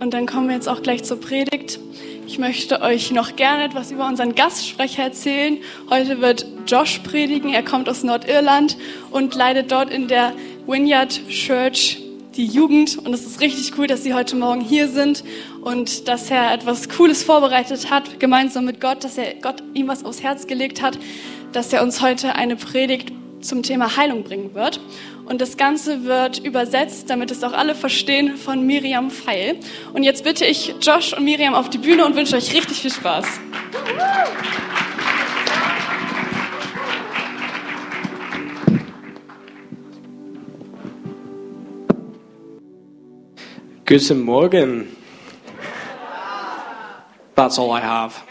Und dann kommen wir jetzt auch gleich zur Predigt. Ich möchte euch noch gerne etwas über unseren Gastsprecher erzählen. Heute wird Josh predigen. Er kommt aus Nordirland und leidet dort in der Vineyard Church die Jugend. Und es ist richtig cool, dass sie heute Morgen hier sind und dass er etwas Cooles vorbereitet hat, gemeinsam mit Gott, dass er Gott ihm was aufs Herz gelegt hat, dass er uns heute eine Predigt zum Thema Heilung bringen wird. Und das Ganze wird übersetzt, damit es auch alle verstehen, von Miriam Feil. Und jetzt bitte ich Josh und Miriam auf die Bühne und wünsche euch richtig viel Spaß. Guten Morgen. That's all I have.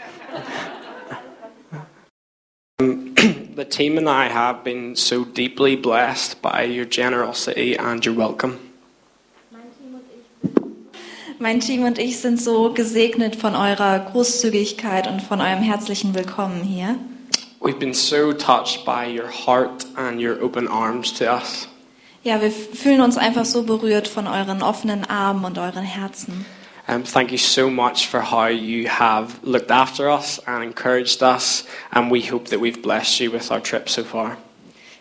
Um, the team and I have been so deeply blessed by your generosity and your welcome. Mein Team und ich sind so gesegnet von eurer Großzügigkeit und von eurem herzlichen Willkommen hier. We've been so touched by your heart and your open arms to us. Ja, wir fühlen uns einfach so berührt von euren offenen Armen und euren Herzen. Um, thank you so much for how you have looked after us and encouraged us, and we hope that we've blessed you with our trip so far.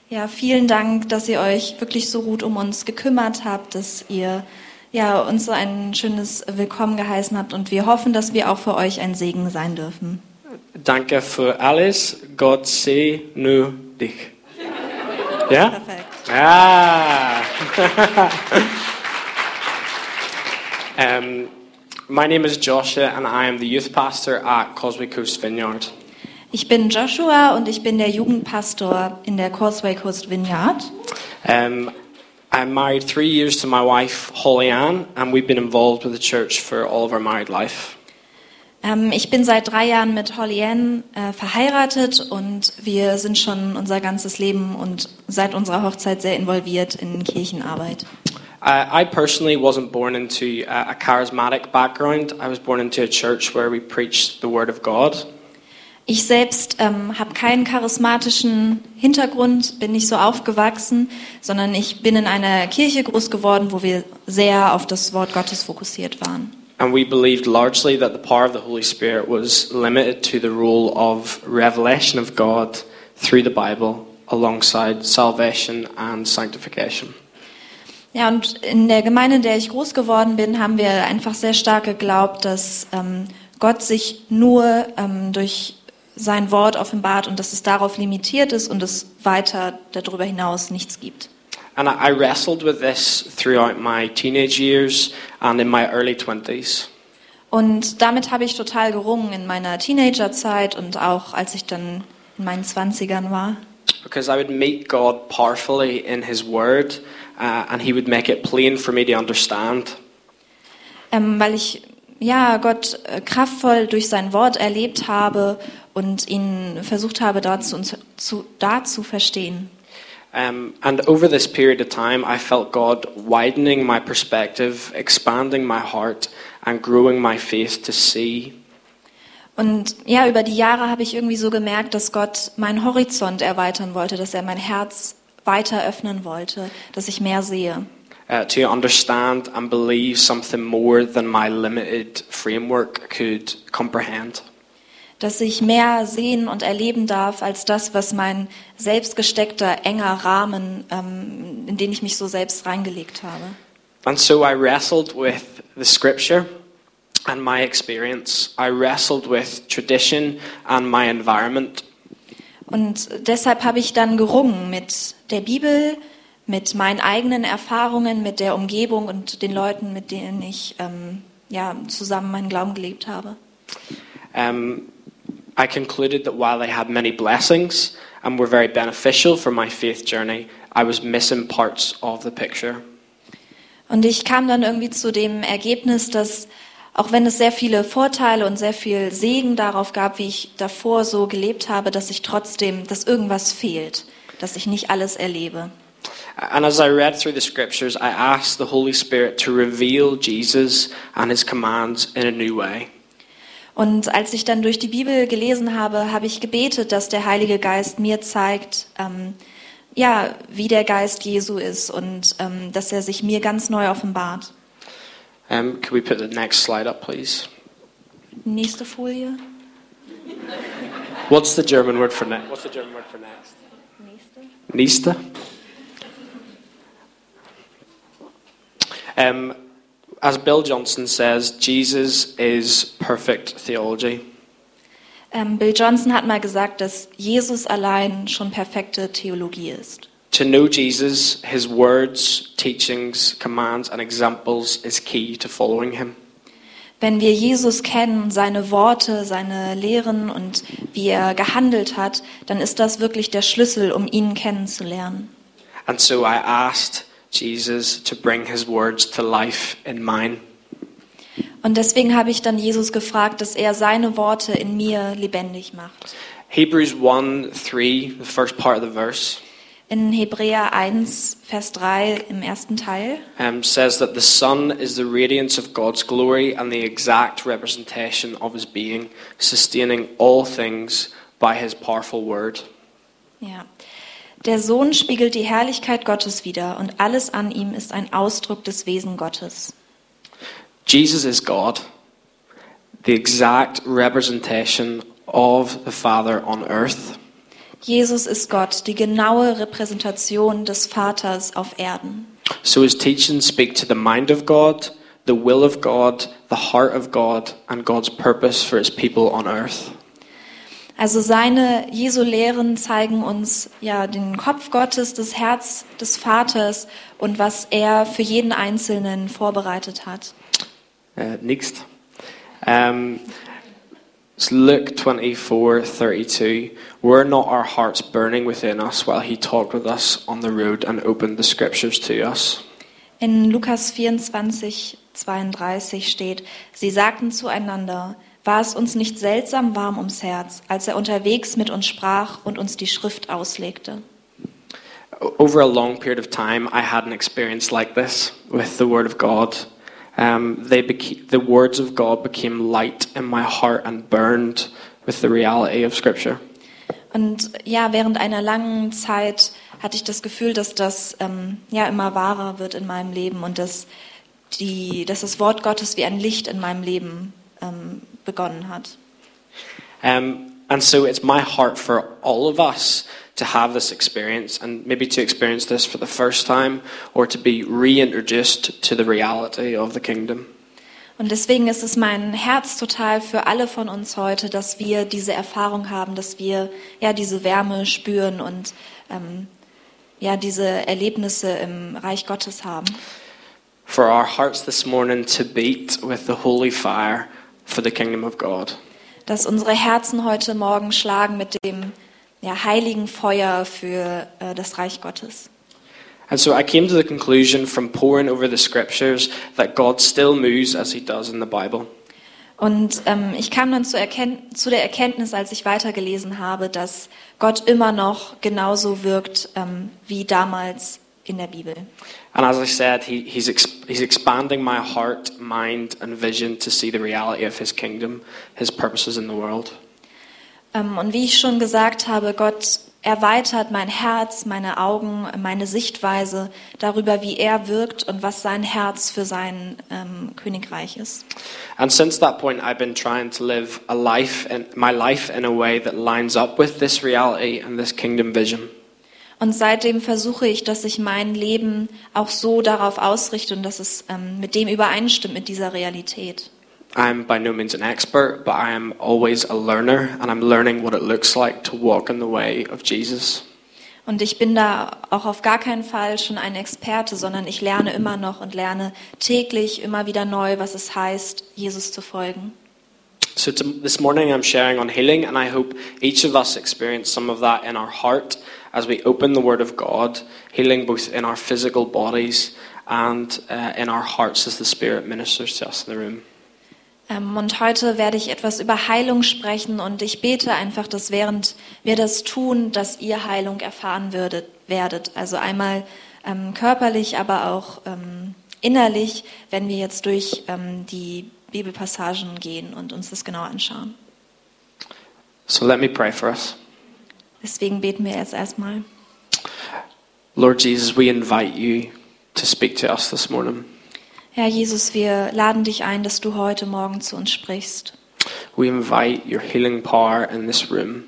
Ja, vielen Dank, dass ihr euch wirklich so gut um uns gekümmert habt, dass ihr ja, uns so ein schönes Willkommen geheißen habt und wir hoffen, dass wir auch für euch ein Segen sein dürfen. Danke für alles. Gott segne nur dich. Ja? Perfekt. Ah. um, my name is Joshua, and I am the youth pastor at Causeway Coast Vineyard. Ich bin Joshua und ich bin der Jugendpastor in der Causeway Coast Vineyard. Um, I'm married three years to my wife, Holly Ann, and we've been involved with the church for all of our married life. Ähm, ich bin seit drei Jahren mit Holly Ann äh, verheiratet und wir sind schon unser ganzes Leben und seit unserer Hochzeit sehr involviert in Kirchenarbeit. Uh, I personally wasn't born into a, a charismatic background. I was born into a church where we preached the Word of God. Ich selbst ähm, habe keinen charismatischen Hintergrund, bin nicht so aufgewachsen, sondern ich bin in einer Kirche groß geworden, wo wir sehr auf das Wort Gottes fokussiert waren. And we believed largely that the power of the Holy Spirit was limited to the role of revelation of God through the Bible alongside salvation and sanctification. Ja, und in der Gemeinde, in der ich groß geworden bin, haben wir einfach sehr stark geglaubt, dass ähm, Gott sich nur ähm, durch sein Wort offenbart und dass es darauf limitiert ist und es weiter darüber hinaus nichts gibt. And I wrestled with this throughout my teenage years and in my early 20s. Und damit habe ich total gerungen in meiner Teenagerzeit und auch als ich dann in meinen Zwanzigern war. Because I would meet God powerfully in His Word, uh, and He would make it plain for me to understand. Ähm, weil ich ja Gott äh, kraftvoll durch sein Wort erlebt habe und ihn versucht habe, dort zu, zu, da zu verstehen. Um, and over this period of time, I felt God widening my perspective, expanding my heart, and growing my faith to see. Und ja, über die Jahre habe ich irgendwie so gemerkt, dass Gott meinen Horizont erweitern wollte, dass er mein Herz weiter öffnen wollte, dass ich mehr sehe. Uh, to understand and believe something more than my limited framework could comprehend. Dass ich mehr sehen und erleben darf als das, was mein selbstgesteckter, enger Rahmen, ähm, in den ich mich so selbst reingelegt habe. And so I wrestled with the scripture and my experience. I wrestled with tradition and my environment. Und deshalb habe ich dann gerungen mit der Bibel, mit meinen eigenen Erfahrungen, mit der Umgebung und den Leuten, mit denen ich ähm, ja, zusammen meinen Glauben gelebt habe. Um, I concluded that while they had many blessings and were very beneficial for my faith journey, I was missing parts of the picture. Und ich kam dann irgendwie zu dem Ergebnis, dass auch wenn es sehr viele Vorteile und sehr viel Segen darauf gab, wie ich davor so gelebt habe, dass ich trotzdem, dass irgendwas fehlt, dass ich nicht alles erlebe. And as I read through the scriptures, I asked the Holy Spirit to reveal Jesus and his commands in a new way. Und als ich dann durch die Bibel gelesen habe, habe ich gebetet, dass der Heilige Geist mir zeigt, ähm, ja, wie der Geist Jesu ist und ähm, dass er sich mir ganz neu offenbart. Um, could we put the next slide up, please? Nächste Folie. What's the German word for next? What's the German word for next? Nächste. Nächste. Um, as Bill Johnson says, Jesus is perfect theology. Ähm, Bill Johnson hat mal gesagt, dass Jesus allein schon perfekte Theologie ist. To know Jesus, his words, teachings, commands, and examples is key to following him. Wenn wir Jesus kennen, seine Worte, seine Lehren und wie er gehandelt hat, dann ist das wirklich der Schlüssel, um ihn kennenzulernen. And so I asked Jesus to bring his words to life in mine. Und deswegen habe ich dann Jesus gefragt, dass er seine Worte in mir lebendig macht. Hebrews 1 3, the first part of the verse, In Hebräer 1, Vers 3 im ersten Teil um, says that the Son is the radiance of God's glory and the exact representation of his being, sustaining all things by his powerful word. Ja. Der Sohn spiegelt die Herrlichkeit Gottes wider und alles an ihm ist ein Ausdruck des Wesen Gottes. Jesus is God, the exact representation of the Father on earth. Jesus ist Gott, die genaue Repräsentation des Vaters auf Erden. So his teachings speak to the mind of God, the will of God, the heart of God, and God's purpose for his people on earth. Also seine Jesu Lehren zeigen uns ja den Kopf Gottes, das Herz des Vaters und was er für jeden Einzelnen vorbereitet hat. Uh, next. Um, it's Luke 24 32. Were not our hearts burning within us while he talked with us on the road and opened the scriptures to us? In Lukas 24, 32 steht, sie sagten zueinander, war es uns nicht seltsam warm ums Herz, als er unterwegs mit uns sprach und uns die Schrift auslegte. Over a long period of time, I had an experience like this with the Word of God. Um, they beca- the words of God became light in my heart and burned with the reality of Scripture. Und ja, während einer langen Zeit hatte ich das Gefühl, dass das ähm, ja immer wahrer wird in meinem Leben und dass, die, dass das Wort Gottes wie ein Licht in meinem Leben ähm, begonnen hat. Um, and so it's my heart for all of us to have this experience and maybe to experience this for the first time or to be reintroduced to the reality of the kingdom. Und deswegen ist es mein Herz total für alle von uns heute, dass wir diese Erfahrung haben, dass wir ja diese Wärme spüren und ähm, ja diese Erlebnisse im Reich Gottes haben. For our hearts this morning to beat with the holy fire for the kingdom of God. Dass unsere Herzen heute Morgen schlagen mit dem ja, heiligen Feuer für äh, das Reich Gottes. And so I came to the conclusion from poring over the scriptures that God still moves as he does in the Bible. Und ähm, ich kam dann zu, zu der Erkenntnis, als ich weitergelesen habe, dass Gott immer noch genauso wirkt ähm, wie damals in der Bibel. And as I said, he, he's, ex, he's expanding my heart, mind, and vision to see the reality of his kingdom, his purposes in the world. Ähm, und wie ich schon gesagt habe, Gott erweitert mein Herz, meine Augen, meine Sichtweise darüber, wie er wirkt und was sein Herz für sein ähm, Königreich ist. And since that point, I've been trying to live a life, in, my life in a way that lines up with this reality and this kingdom vision. Und seitdem versuche ich, dass ich mein Leben auch so darauf ausrichte und dass es ähm, mit dem übereinstimmt, mit dieser Realität. I'm by no means an expert, but I am always a learner, and I'm learning what it looks like to walk in the way of Jesus. Und ich bin da auch auf gar keinen Fall schon ein Experte, sondern ich lerne immer noch und lerne täglich immer wieder neu, was es heißt, Jesus zu folgen. So this morning I'm sharing on healing, and I hope each of us experience some of that in our heart as we open the Word of God, healing both in our physical bodies and uh, in our hearts as the Spirit ministers to us in the room. Ähm, Und heute werde ich etwas über Heilung sprechen und ich bete einfach, dass während wir das tun, dass ihr Heilung erfahren würdet, werdet. Also einmal ähm, körperlich, aber auch ähm, innerlich, wenn wir jetzt durch die Bibelpassagen gehen und uns das genau anschauen. So let me pray for us. Deswegen beten wir jetzt erstmal. Lord Jesus, we invite you to speak to us this morning. Herr Jesus, wir laden dich ein, dass du heute Morgen zu uns sprichst. We invite your healing power in this room.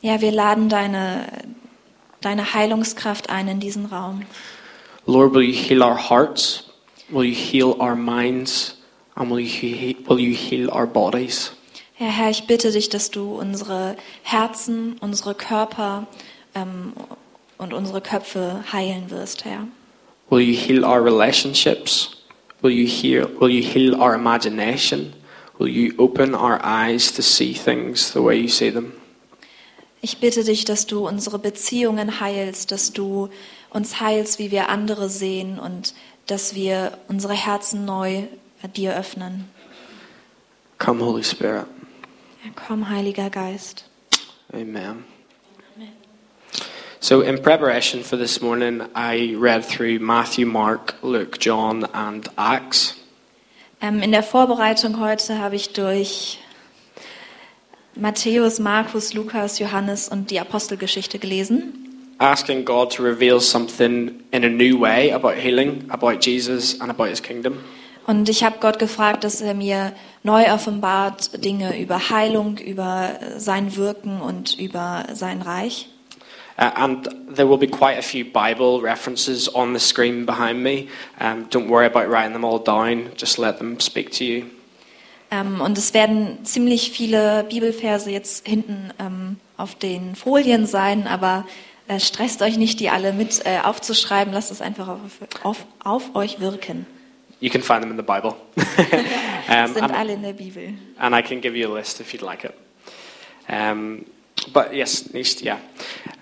Ja, wir laden deine, deine Heilungskraft ein in diesen Raum. Lord, will you heal our hearts? Will you heal our minds? And will you, will you heal our bodies? Ja, Herr, ich bitte dich, dass du unsere Herzen, unsere Körper ähm, und unsere Köpfe heilen wirst, Herr. Will you heal our relationships? Will you heal, will you heal our imagination? Will you open our eyes to see things the way you see them? Ich bitte dich, dass du unsere Beziehungen heilst, dass du uns heilst, wie wir andere sehen und dass wir unsere Herzen neu dir öffnen. Come, Holy Spirit. Komm, Heiliger Geist. Amen. So, in preparation for this morning, I read through Matthew, Mark, Luke, John, and Acts. Ähm, in der Vorbereitung heute habe ich durch Matthäus, Markus, Lukas, Johannes und die Apostelgeschichte gelesen. asking God to reveal something in a new way about healing, about Jesus, and about his kingdom. Und ich habe Gott gefragt, dass er mir neu offenbart Dinge über Heilung, über sein Wirken und über sein Reich. Uh, and there will be quite a few Bible references on the screen behind me. Um, don't worry about writing them all down, just let them speak to you. Ähm, und es werden ziemlich viele Bibelverse jetzt hinten ähm, auf den Folien sein, aber äh, stresst euch nicht, die alle mit äh, aufzuschreiben. Lasst es einfach auf, auf, auf euch wirken. You can find them in the Bible. um, Sind and, alle in der Bibel. and I can give you a list if you'd like it. Um, but yes, next, yeah.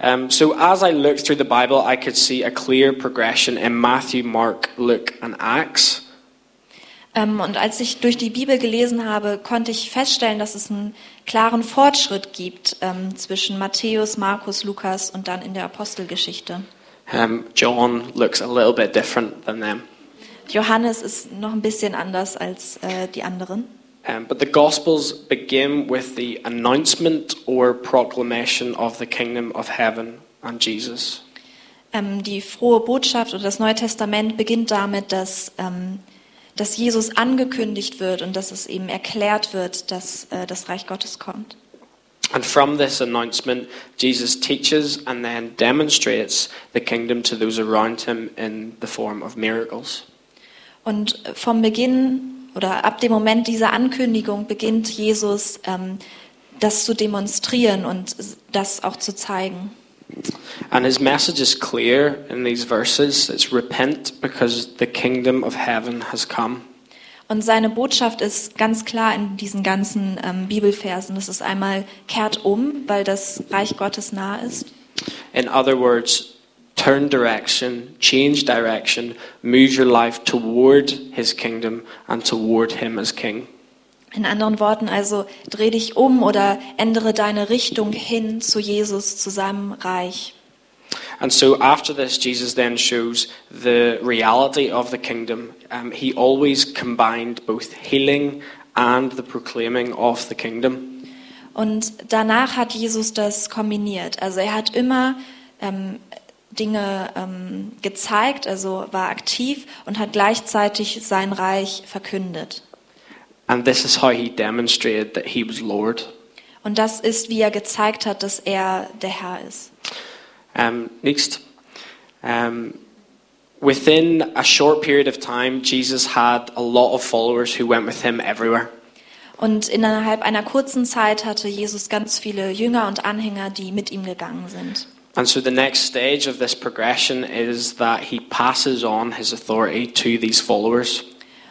Um, so as I looked through the Bible, I could see a clear progression in Matthew, Mark, Luke, and Acts. Ähm, und als ich durch die Bibel gelesen habe, konnte ich feststellen, dass es einen klaren Fortschritt gibt ähm, zwischen Matthäus, Markus, Lukas und dann in der Apostelgeschichte. Um, John looks a little bit different than them. Johannes ist noch ein bisschen anders als äh, die anderen. Um, but the Gospels begin with the announcement or proclamation of the kingdom of heaven and Jesus. Ähm, die frohe Botschaft oder das Neue Testament beginnt damit, dass, ähm, dass Jesus angekündigt wird und dass es eben erklärt wird, dass äh, das Reich Gottes kommt. And from this announcement, Jesus teaches and then demonstrates the kingdom to those around him in the form of miracles. Und vom Beginn oder ab dem Moment dieser Ankündigung beginnt Jesus, ähm, das zu demonstrieren und das auch zu zeigen. And his message is clear in these verses it's repent because the kingdom of heaven has come. Und seine Botschaft ist ganz klar in diesen ganzen ähm, Bibelversen. Das ist einmal kehrt um, weil das Reich Gottes nah ist. In other words, turn direction, change direction, move your life toward his kingdom and toward him as king. In anderen Worten also, dreh dich um oder ändere deine Richtung hin zu Jesus, zu seinem Reich. And so after this, Jesus then shows the reality of the kingdom. Um, he always combined both healing and the proclaiming of the kingdom. Und danach hat Jesus das kombiniert. Also er hat immer ähm, Dinge ähm, gezeigt, also war aktiv und hat gleichzeitig sein Reich verkündet. And this is how he demonstrated that he was Lord. Und das ist, wie er gezeigt hat, dass er der Herr ist. Um, next. Um, within a short period of time, Jesus had a lot of followers who went with him everywhere. Und innerhalb einer kurzen Zeit hatte Jesus ganz viele Jünger und Anhänger, die mit ihm gegangen sind. And so the next stage of this progression is that he passes on his authority to these followers.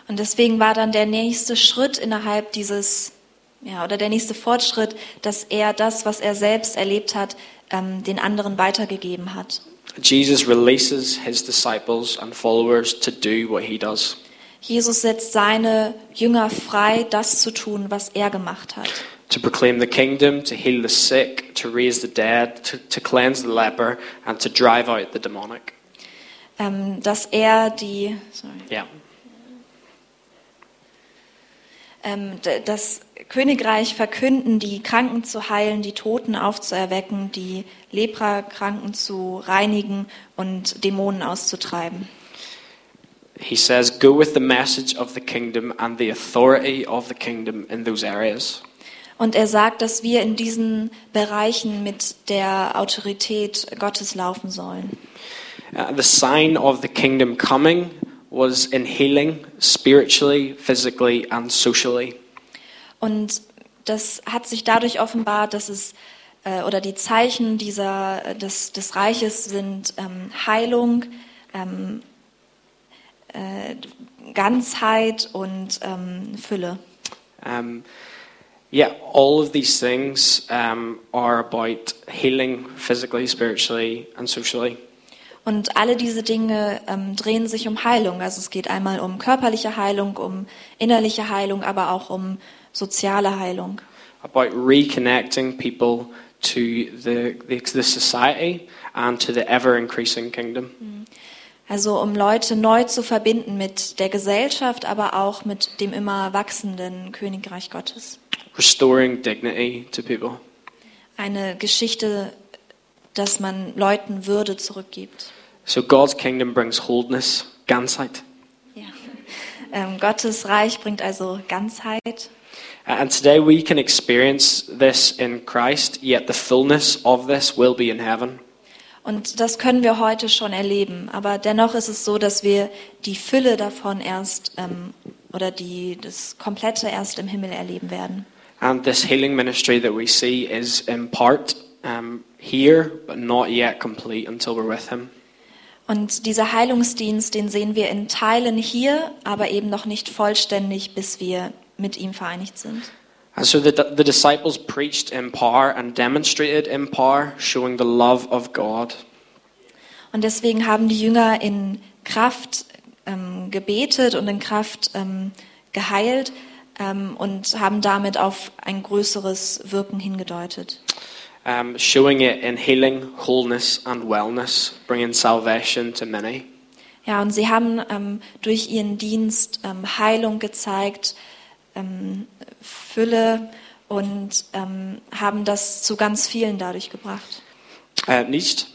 Und deswegen war dann der nächste Schritt innerhalb dieses, ja, oder der nächste Fortschritt, dass er das, was er selbst erlebt hat, ähm, den anderen weitergegeben hat. Jesus releases his disciples and followers to do what he does. Jesus setzt seine Jünger frei, das zu tun, was er gemacht hat. To proclaim the kingdom, to heal the sick, to raise the dead, to, to cleanse the leper, and to drive out the demonic. Ähm, dass er die, sorry, Yeah. ähm, das Königreich verkünden, die Kranken zu heilen, die Toten aufzuerwecken, die Leprakranken zu reinigen und Dämonen auszutreiben. he says, Go with the message of the kingdom and the authority of the kingdom in those areas. Und er sagt, dass wir in diesen Bereichen mit der Autorität Gottes laufen sollen. Uh, the sign of the kingdom coming was in healing, spiritually, physically, and socially. Und das hat sich dadurch offenbart, dass es äh, oder die Zeichen dieser äh, des, des Reiches sind ähm, Heilung, ähm, äh, Ganzheit und ähm, Fülle. Um, yeah, all of these things um, are about healing physically, spiritually, and socially. Und alle diese Dinge ähm, drehen sich um Heilung. Also es geht einmal um körperliche Heilung, um innerliche Heilung, aber auch um soziale Heilung. About reconnecting people to the, the, the society and to the ever increasing kingdom. Also um Leute neu zu verbinden mit der Gesellschaft, aber auch mit dem immer wachsenden Königreich Gottes. Restoring dignity to people. Eine Geschichte, dass man Leuten Würde zurückgibt. So God's kingdom brings wholeness, Ganzheit. Ja. Ähm, Gottes Reich bringt also Ganzheit. And today we can experience this in Christ, yet the fullness of this will be in heaven. Und das können wir heute schon erleben. Aber dennoch ist es so, dass wir die Fülle davon erst ähm, oder die, das Komplette erst im Himmel erleben werden. And this healing ministry that we see is in part um, here, but not yet complete until we're with Him. Und dieser Heilungsdienst, den sehen wir in Teilen hier, aber eben noch nicht vollständig, bis wir mit ihm vereinigt sind. And so the, the disciples preached in power and demonstrated in power, showing the love of God. Und deswegen haben die Jünger in Kraft ähm, gebetet und in Kraft ähm, geheilt ähm, und haben damit auf ein größeres Wirken hingedeutet. Um, showing it in healing, wholeness, and wellness, bringing salvation to many. Ja, und sie haben ähm, durch ihren Dienst ähm, Heilung gezeigt, ähm, Fülle und ähm, haben das zu ganz vielen dadurch gebracht. Uh, nicht.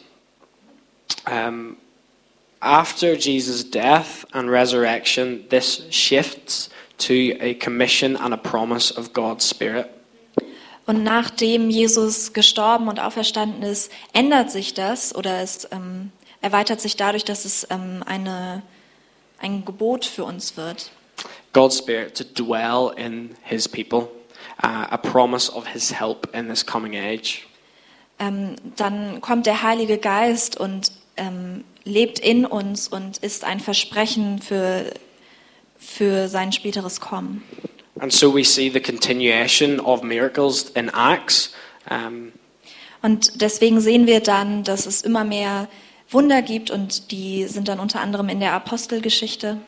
After Jesus' death and resurrection, this shifts to a commission and a promise of God's Spirit. Und nachdem Jesus gestorben und auferstanden ist, ändert sich das oder es ähm, erweitert sich dadurch, dass es ähm, eine, ein Gebot für uns wird. God's Spirit to dwell in His people, uh, a promise of His help in this coming age. Ähm, dann kommt der Heilige Geist und ähm, lebt in uns und ist ein Versprechen für, für sein späteres Kommen. And so we see the continuation of miracles in Acts. Um, Und deswegen sehen wir dann, dass es immer mehr Wunder gibt und die sind dann unter anderem in der Apostelgeschichte.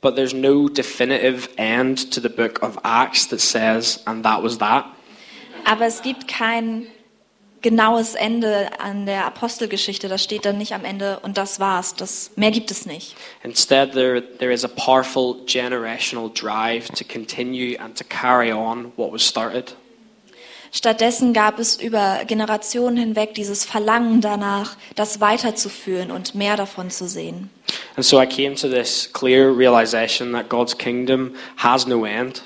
but there's no definitive end to the book of Acts that says, and that was that. Aber es gibt kein genaues Ende an der Apostelgeschichte. Das steht dann nicht am Ende und das war's. Das, mehr gibt es nicht. Instead, there, there is a powerful generational drive to continue and to carry on what was started. Stattdessen gab es über Generationen hinweg dieses Verlangen danach, das weiterzuführen und mehr davon zu sehen. And so I came to this clear realization that God's kingdom has no end.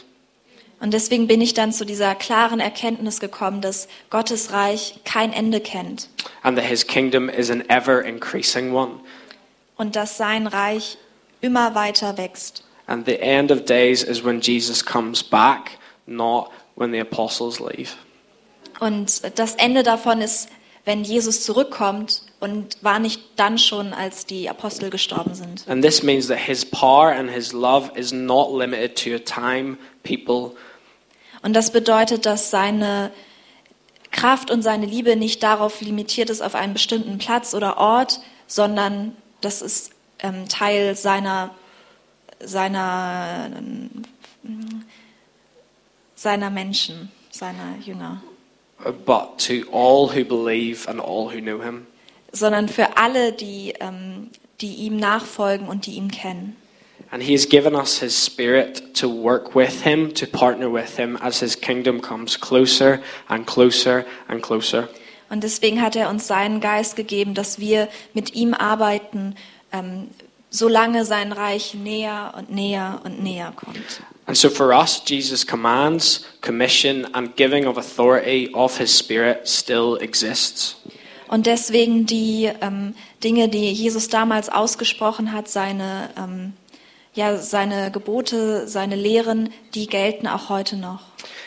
Und deswegen bin ich dann zu dieser klaren Erkenntnis gekommen, dass Gottes Reich kein Ende kennt and that his kingdom is an ever increasing one. und dass sein Reich immer weiter wächst. And the end of days is when Jesus comes back, not when the apostles leave. Und das Ende davon ist, wenn Jesus zurückkommt und war nicht dann schon, als die Apostel gestorben sind. And this means that his power and his love is not limited to a time, people, Und das bedeutet, dass seine Kraft und seine Liebe nicht darauf limitiert ist, auf einen bestimmten Platz oder Ort, sondern das ist ähm, Teil seiner, seiner, ähm, seiner Menschen, seiner Jünger. but to all who believe and all who know him. sondern für alle, die, ähm, die ihm nachfolgen und die ihn kennen. And he has given us his spirit to work with him, to partner with him as his kingdom comes closer and closer and closer. Und deswegen hat er uns seinen Geist gegeben, dass wir mit ihm arbeiten, ähm, solange sein Reich näher und näher und näher kommt. And so for us, Jesus' commands, commission, and giving of authority of his Spirit still exists. Und deswegen die ähm, Dinge, die Jesus damals ausgesprochen hat, seine, ähm, ja, seine Gebote, seine Lehren, die gelten auch heute noch.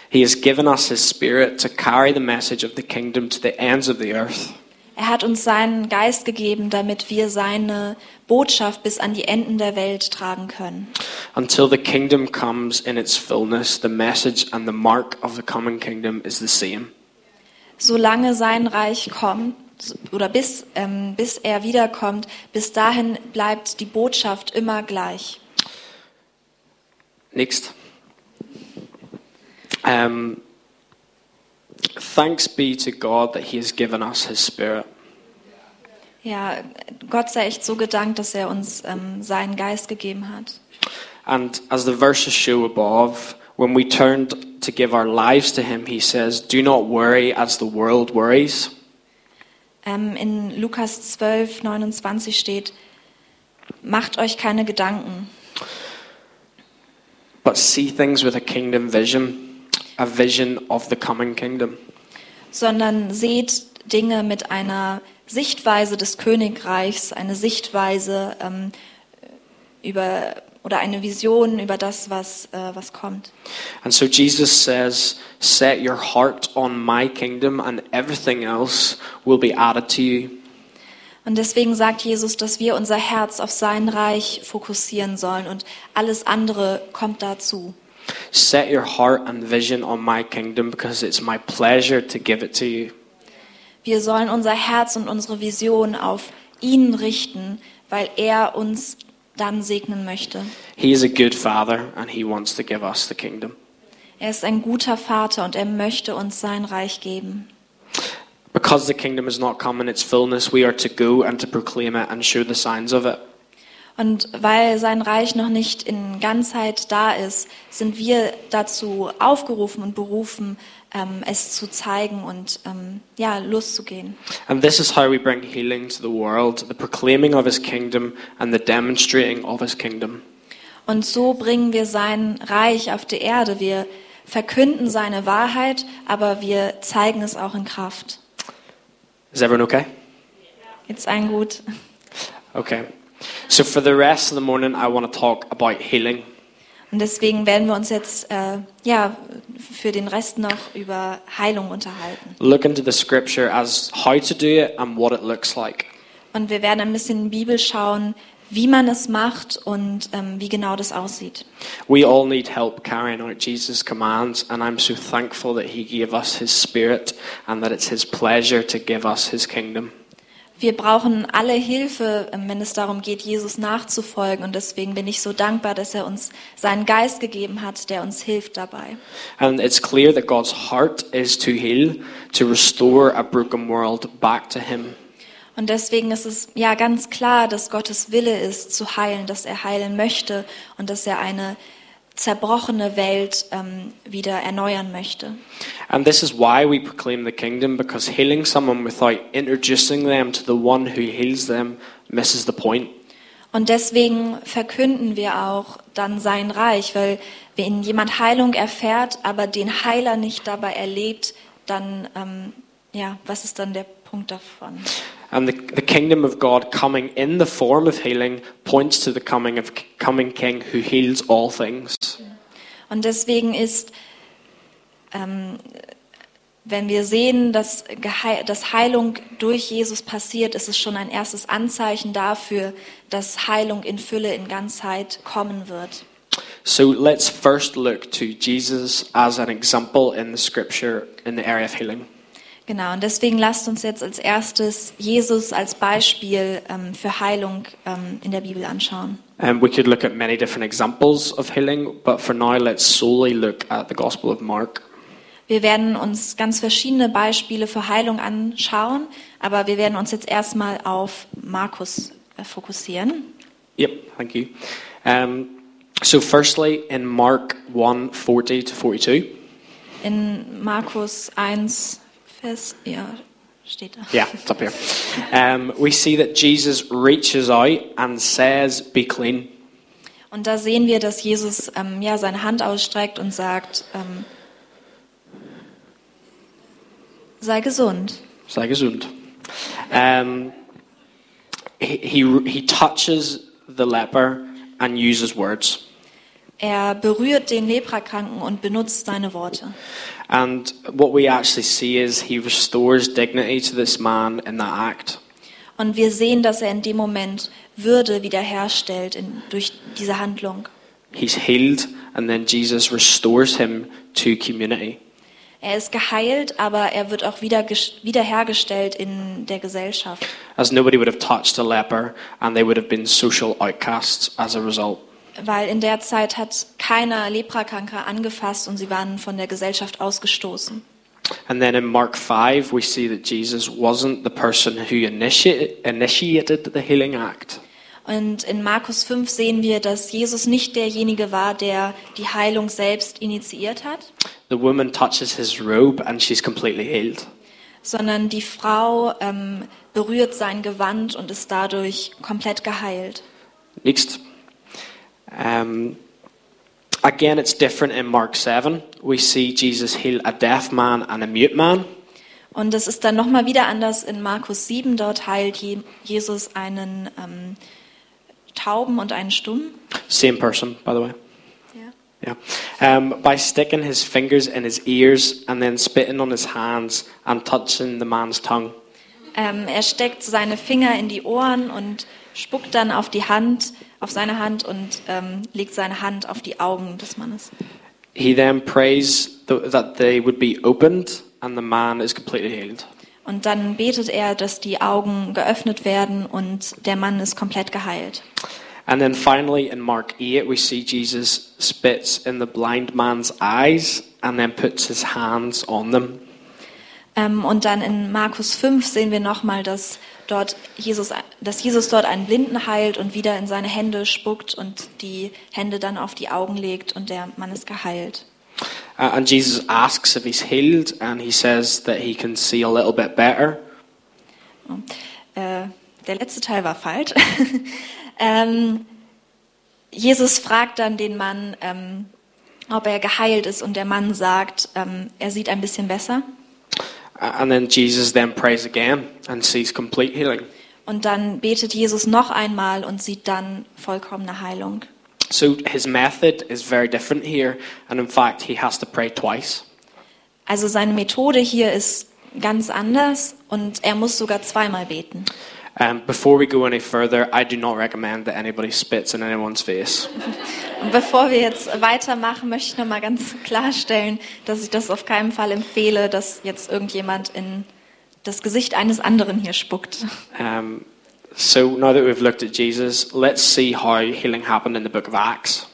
He has given us his Spirit to carry the message of the kingdom to the ends of the earth. Er hat uns seinen Geist gegeben, damit wir seine Botschaft bis an die Enden der Welt tragen können. Until the kingdom comes in its fullness, the message and the mark of the coming kingdom is the same. Solange sein Reich kommt, oder bis, ähm, bis er wiederkommt, bis dahin bleibt die Botschaft immer gleich. Next. Um, thanks be to God that He has given us His Spirit. Ja, Gott sei echt so gedankt, dass er uns ähm, seinen Geist gegeben hat. And as the verses show above, when we turn to give our lives to Him, He says, Do not worry as the world worries. Ähm, in Lukas 12, 29 steht, macht euch keine Gedanken, But see things with a kingdom vision, a vision of the coming kingdom. sondern seht Dinge mit einer Sichtweise des Königreichs, eine Sichtweise ähm, über oder eine Vision über das, was, äh, was kommt. And so Jesus says, Set your heart on my kingdom, and everything else will be added to you. Und deswegen sagt Jesus, dass wir unser Herz auf sein Reich fokussieren sollen und alles andere kommt dazu. Set your heart and vision on my kingdom because it's my pleasure to give it to you. Wir sollen unser Herz und unsere Vision auf ihn richten, weil er uns dann segnen möchte. He is a good father and he wants to give us the kingdom. Er ist ein guter Vater und er möchte uns sein Reich geben. Because the kingdom has not come in its fullness, we are to go and to proclaim it and show the signs of it. Und weil sein Reich noch nicht in Ganzheit da ist, sind wir dazu aufgerufen und berufen, ähm, es zu zeigen und ähm, ja, loszugehen. And this is how we bring healing to the world the proclaiming of his kingdom and the demonstrating of his kingdom. Und so bringen wir sein Reich auf die Erde. Wir verkünden seine Wahrheit, aber wir zeigen es auch in Kraft. Is everyone okay? Jetzt ein gut. Okay. So, for the rest of the morning, I want to talk about healing. Und deswegen werden wir uns jetzt äh, ja für den Rest noch über Heilung unterhalten. Look into the scripture as how to do it and what it looks like. Und wir werden ein bisschen in die Bibel schauen, wie man es macht und ähm, wie genau das aussieht. We all need help carrying out Jesus' commands, and I'm so thankful that He gave us His Spirit and that it's His pleasure to give us His kingdom. Wir brauchen alle Hilfe, ähm, wenn es darum geht, Jesus nachzufolgen. Und deswegen bin ich so dankbar, dass er uns seinen Geist gegeben hat, der uns hilft dabei. And it's clear that God's heart is to heal, to restore a broken world back to Him. Und deswegen ist es ja ganz klar, dass Gottes Wille ist, zu heilen, dass er heilen möchte und dass er eine zerbrochene Welt ähm, wieder erneuern möchte. And this is why we proclaim the kingdom, because healing someone without introducing them to the one who heals them misses the point. Und deswegen verkünden wir auch dann sein Reich, weil wenn jemand Heilung erfährt, aber den Heiler nicht dabei erlebt, dann, ähm, ja, was ist dann der Punkt davon? And the, the kingdom of God coming in the form of healing points to the coming of coming King who heals all things. Und deswegen ist, ähm, wenn wir sehen, dass, dass Heilung durch Jesus passiert, ist es schon ein erstes Anzeichen dafür, dass Heilung in Fülle, in Ganzheit kommen wird. So let's first look to Jesus as an example in the scripture in the area of healing. Genau, und deswegen lasst uns jetzt als erstes Jesus als Beispiel ähm, für Heilung ähm, in der Bibel anschauen. And we could look at many different examples of healing, but for now let's solely look at the Gospel of Mark. Wir werden uns ganz verschiedene Beispiele für Heilung anschauen, aber wir werden uns jetzt erstmal auf Markus äh, fokussieren. Yep, thank you. Um, so firstly, in Mark 1, 40 to 42. In Markus 1, Vers, ja, steht da. Yeah, it's up here. Um, we see that Jesus reaches out and says, Be clean. Und da sehen wir, dass Jesus ähm, ja seine Hand ausstreckt und sagt, ähm, sei gesund. Sei gesund. Um, he, he, he touches the leper and uses words. Er berührt den Leprakranken und benutzt seine Worte. And what we actually see is he restores dignity to this man in that act. Und wir sehen, dass er in dem Moment Würde wiederherstellt in, durch diese Handlung. He's healed, and then Jesus restores him to community. Er ist geheilt, aber er wird auch wieder, wiederhergestellt in der Gesellschaft. As nobody would have touched a leper, and they would have been social outcasts as a result. Weil in der Zeit hat keiner Leprakranker angefasst und sie waren von der Gesellschaft ausgestoßen. And then in Mark 5, we see that Jesus wasn't the person who initiated, the healing act. Und in Markus 5 sehen wir, dass Jesus nicht derjenige war, der die Heilung selbst initiiert hat, The woman touches his robe and she's completely healed. sondern die Frau ähm, berührt sein Gewand und ist dadurch komplett geheilt. Next. Um, again, it's different in Mark 7. We see Jesus heal a deaf man and a mute man. Und es ist dann nochmal wieder anders in Markus 7. Dort heilt Je- Jesus einen ähm, Tauben und einen Stummen. Same person, by the way. Ja. Yeah. Um, by sticking his fingers in his ears and then spitting on his hands and touching the man's tongue. Ähm, er steckt seine Finger in die Ohren und spuckt dann auf die Hand, auf seine Hand und ähm, legt seine Hand auf die Augen des Mannes. He then prays th- that they would be opened and the man is completely healed. Und dann betet er, dass die Augen geöffnet werden und der Mann ist komplett geheilt. And then finally in Mark 8, we see Jesus spits in the blind man's eyes and then puts his hands on them. Ähm, und dann in Markus 5 sehen wir nochmal, dass dort Jesus, dass Jesus dort einen Blinden heilt und wieder in seine Hände spuckt und die Hände dann auf die Augen legt und der Mann ist geheilt. And Jesus asks if he's healed, and he says that he can see a little bit better. Äh, der letzte Teil war falsch. ähm, Jesus fragt dann den Mann, ähm, ob er geheilt ist und der Mann sagt, ähm, er sieht ein bisschen besser. And then Jesus then prays again and sees complete healing. Und dann betet Jesus noch einmal und sieht dann vollkommene Heilung. So his method is very different here, and in fact, he has to pray twice. Also seine Methode hier ist ganz anders und er muss sogar zweimal beten. Um, before we go any further, I do not recommend that anybody spits in anyone's face. Und bevor wir jetzt weitermachen, möchte ich noch mal ganz klarstellen, dass ich das auf keinen Fall empfehle, dass jetzt irgendjemand in das Gesicht eines anderen hier spuckt. Um, so now that we've looked at Jesus, let's see how healing happened in the book of Acts.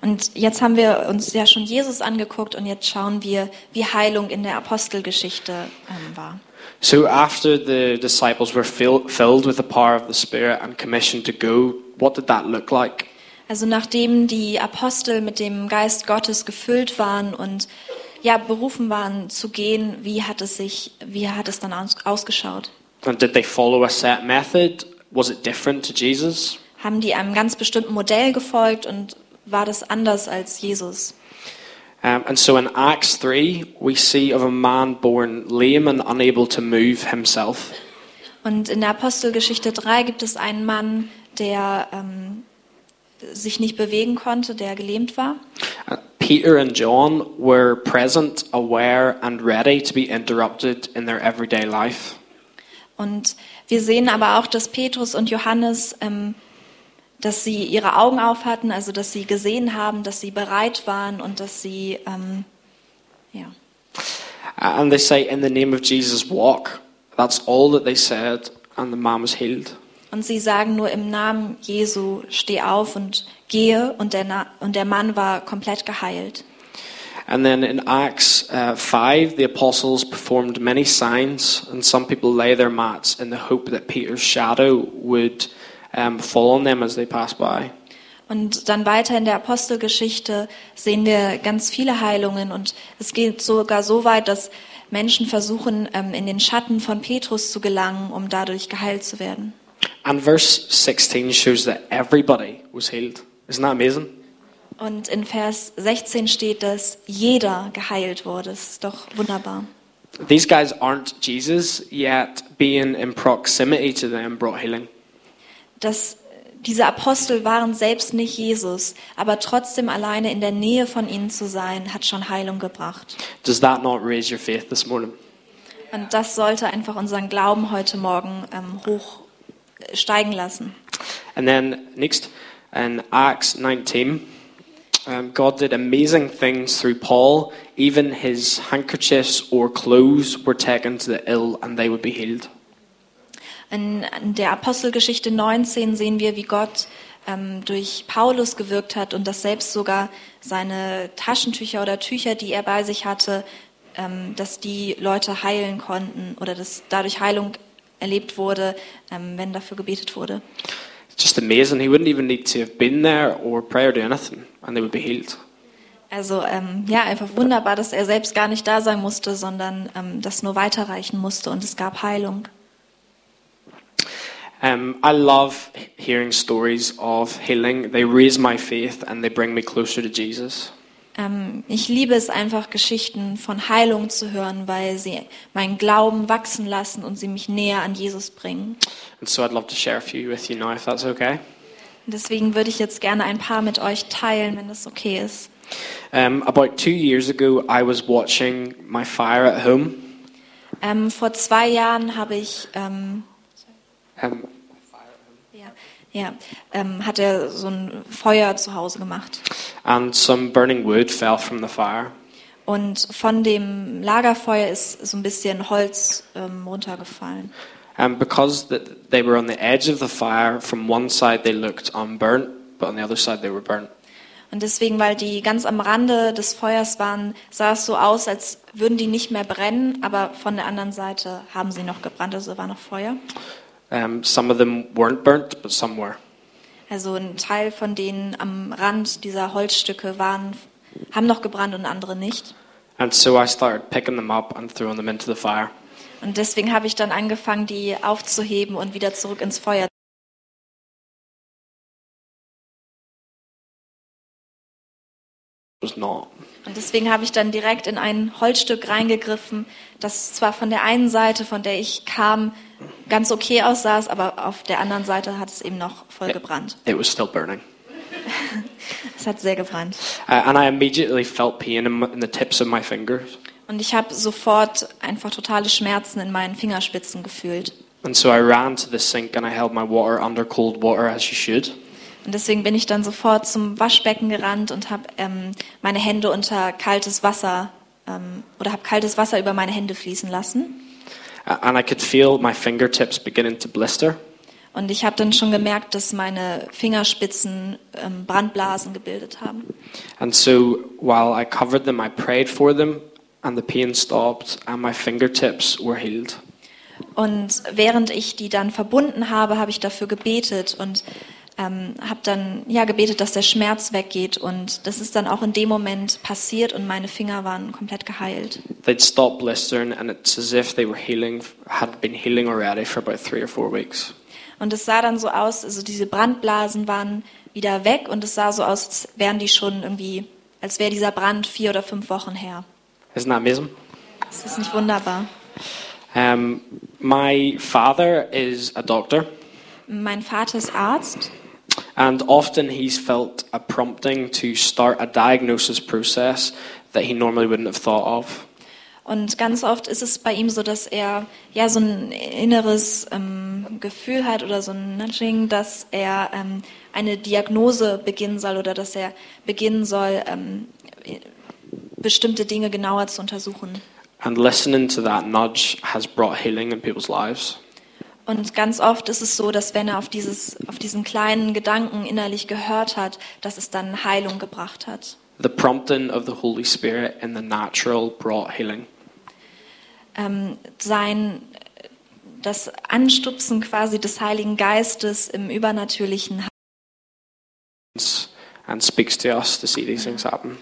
Und jetzt haben wir uns ja schon Jesus angeguckt und jetzt schauen wir, wie Heilung in der Apostelgeschichte ähm, war. So after the disciples were fill, filled with the power of the Spirit and commissioned to go, what did that look like? Also nachdem die Apostel mit dem Geist Gottes gefüllt waren und ja berufen waren zu gehen, wie hat es sich, wie hat es dann aus, ausgeschaut? And did they follow a set method? Was it different to Jesus? Haben die einem ganz bestimmten Modell gefolgt und war das anders als Jesus? Um, and so in Acts 3, we see of a man born lame and unable to move himself. Und in der Apostelgeschichte 3 gibt es einen Mann, der ähm, sich nicht bewegen konnte, der gelähmt war. Uh, Peter and John were present, aware, and ready to be interrupted in their everyday life. Und wir sehen aber auch, dass Petrus und Johannes, ähm, dass sie ihre Augen auf hatten, also dass sie gesehen haben, dass sie bereit waren und dass sie, ähm, ja. And they say, In the name of Jesus, walk. That's all that they said, and the man was healed. Und sie sagen nur im Namen Jesu, steh auf und gehe. Und der, Na und der Mann war komplett geheilt. And then in Acts uh, 5, the apostles performed many signs, and some people lay their mats in the hope that Peter's shadow would um, fall on them as they passed by. Und dann weiter in der Apostelgeschichte sehen wir ganz viele Heilungen und es geht sogar so weit, dass Menschen versuchen, in den Schatten von Petrus zu gelangen, um dadurch geheilt zu werden. And verse 16 shows that everybody was healed. Isn't that amazing? Und in Vers 16 steht, dass jeder geheilt wurde. Das ist doch wunderbar. These guys aren't Jesus, yet being in proximity to them brought healing. Dass diese Apostel waren selbst nicht Jesus, aber trotzdem alleine in der Nähe von ihnen zu sein, hat schon Heilung gebracht. Does that not raise your faith this morning? Und das sollte einfach unseren Glauben heute Morgen ähm, hoch äh, steigen lassen. And then next, in Acts 19, um, God did amazing things through Paul. Even his handkerchiefs or clothes were taken to the ill and they would be healed. In, der Apostelgeschichte 19 sehen wir, wie Gott ähm, durch Paulus gewirkt hat und dass selbst sogar seine Taschentücher oder Tücher, die er bei sich hatte, ähm, dass die Leute heilen konnten oder dass dadurch Heilung erlebt wurde, ähm, wenn dafür gebetet wurde. Just amazing. He wouldn't even need to have been there or pray or do anything, and they would be healed. Also ähm, ja, einfach wunderbar, dass er selbst gar nicht da sein musste, sondern ähm, das nur weiterreichen musste und es gab Heilung. Um, I love hearing stories of healing. They raise my faith and they bring me closer to Jesus. Ähm, ich liebe es einfach, Geschichten von Heilung zu hören, weil sie meinen Glauben wachsen lassen und sie mich näher an Jesus bringen. And so I'd love to share a few with you now, if that's okay. Und deswegen würde ich jetzt gerne ein paar mit euch teilen, wenn das okay ist. Um, about two years ago, I was watching my fire at home. Ähm, vor zwei Jahren habe ich ähm, Um, ja, ja, ähm, hat er so ein Feuer zu Hause gemacht. and some burning wood fell from the fire. Und von dem Lagerfeuer ist so ein bisschen Holz ähm, runtergefallen. And because they were on the edge of the fire, from one side they looked unburnt, but on the other side they were burnt. Und deswegen, weil die ganz am Rande des Feuers waren, sah es so aus, als würden die nicht mehr brennen, aber von der anderen Seite haben sie noch gebrannt, also war noch Feuer. Um, some of them weren't burnt, but some were. Also ein Teil von denen am Rand dieser Holzstücke waren, haben noch gebrannt und andere nicht. And so I started picking them up and throwing them into the fire. Und deswegen habe ich dann angefangen, die aufzuheben und wieder zurück ins Feuer. Was not. Und deswegen habe ich dann direkt in ein Holzstück reingegriffen, das zwar von der einen Seite, von der ich kam, ganz okay aussah, aber auf der anderen Seite hat es eben noch voll gebrannt. It was still burning. Es hat sehr gebrannt. Uh, and I immediately felt pain in, in the tips of my fingers. Und ich habe sofort einfach totale Schmerzen in meinen Fingerspitzen gefühlt. And so I ran to the sink and I held my water under cold water as you should. Und deswegen bin ich dann sofort zum Waschbecken gerannt und habe ähm, meine Hände unter kaltes Wasser ähm, oder habe kaltes Wasser über meine Hände fließen lassen. And I could feel my fingertips beginning to blister. Und ich habe dann schon gemerkt, dass meine Fingerspitzen ähm, Brandblasen gebildet haben. And so while I covered them, I prayed for them, and the pain stopped, and my fingertips were healed. Und während ich die dann verbunden habe, habe ich dafür gebetet und ähm, habe dann ja gebetet, dass der Schmerz weggeht. Und das ist dann auch in dem Moment passiert und meine Finger waren komplett geheilt. They'd stopped blistering, and it's as if they were healing, had been healing already for about three or four weeks. Und es sah dann so aus, also diese Brandblasen waren wieder weg und es sah so aus, als wären die schon irgendwie, als wäre dieser Brand vier oder fünf Wochen her. Isn't that amazing? Ist das nicht wunderbar? Um, my father is a doctor, Mein Vater ist Arzt and often he's felt a prompting to start a diagnosis process that he normally wouldn't have thought of. und ganz oft ist es bei ihm so, dass er ja so ein inneres ähm, Gefühl hat oder so ein Nudging, dass er ähm, eine Diagnose beginnen soll oder dass er beginnen soll, ähm, bestimmte Dinge genauer zu untersuchen. And listening to that nudge has brought healing in people's lives. Und ganz oft ist es so, dass wenn er auf, dieses, auf diesen kleinen Gedanken innerlich gehört hat, dass es dann Heilung gebracht hat. The prompting of the Holy Spirit in the natural brought healing. Ähm, sein, das Anstupsen quasi des Heiligen Geistes im Übernatürlichen and speaks to us to see these things happen.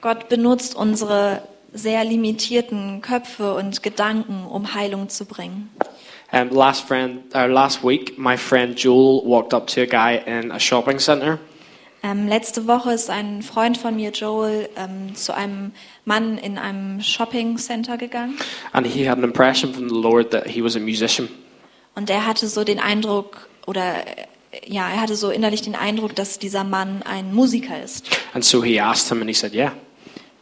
Gott benutzt unsere sehr limitierten Köpfe und Gedanken, um Heilung zu bringen. Um, last friend, or last week, my friend Joel walked up to a guy in a shopping center, Ähm, letzte Woche ist ein Freund von mir, Joel, ähm, zu einem Mann in einem Shopping Center gegangen. and he had an impression from the Lord that he was a musician. Und er hatte so den Eindruck, oder äh, ja, er hatte so innerlich den Eindruck, dass dieser Mann ein Musiker ist. And so he asked him, and he said, "Yeah."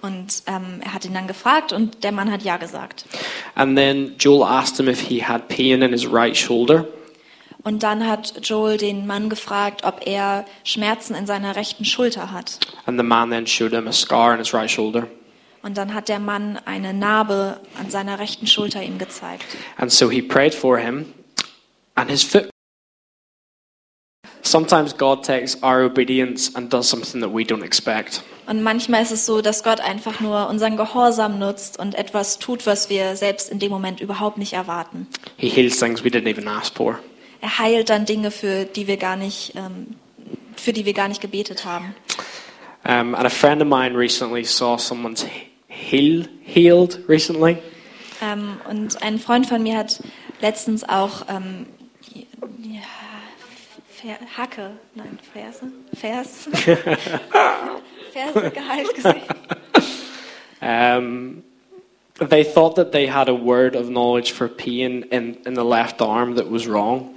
Und ähm, er hat ihn dann gefragt und der Mann hat ja gesagt. And then Joel asked him if he had pain in his right shoulder, Und dann hat Joel den Mann gefragt, ob er Schmerzen in seiner rechten Schulter hat. and the man then showed him a scar in his right shoulder. Und dann hat der Mann eine Narbe an seiner rechten Schulter ihm gezeigt. And so he prayed for him, and his foot. Sometimes God takes our obedience and does something that we don't expect. Und manchmal ist es so, dass Gott einfach nur unseren Gehorsam nutzt und etwas tut, was wir selbst in dem Moment überhaupt nicht erwarten. He heals things we didn't even ask for. Er heilt dann Dinge, für die wir gar nicht, ähm, für die wir gar nicht gebetet haben. Um, and a friend of mine recently saw someone's heel healed recently. Ähm, und ein Freund von mir hat letztens auch ähm, ja, Fer Hacke, nein, Ferse, Vers, Ferse geheilt gesehen. Um, they thought that they had a word of knowledge for pain in, in the left arm that was wrong.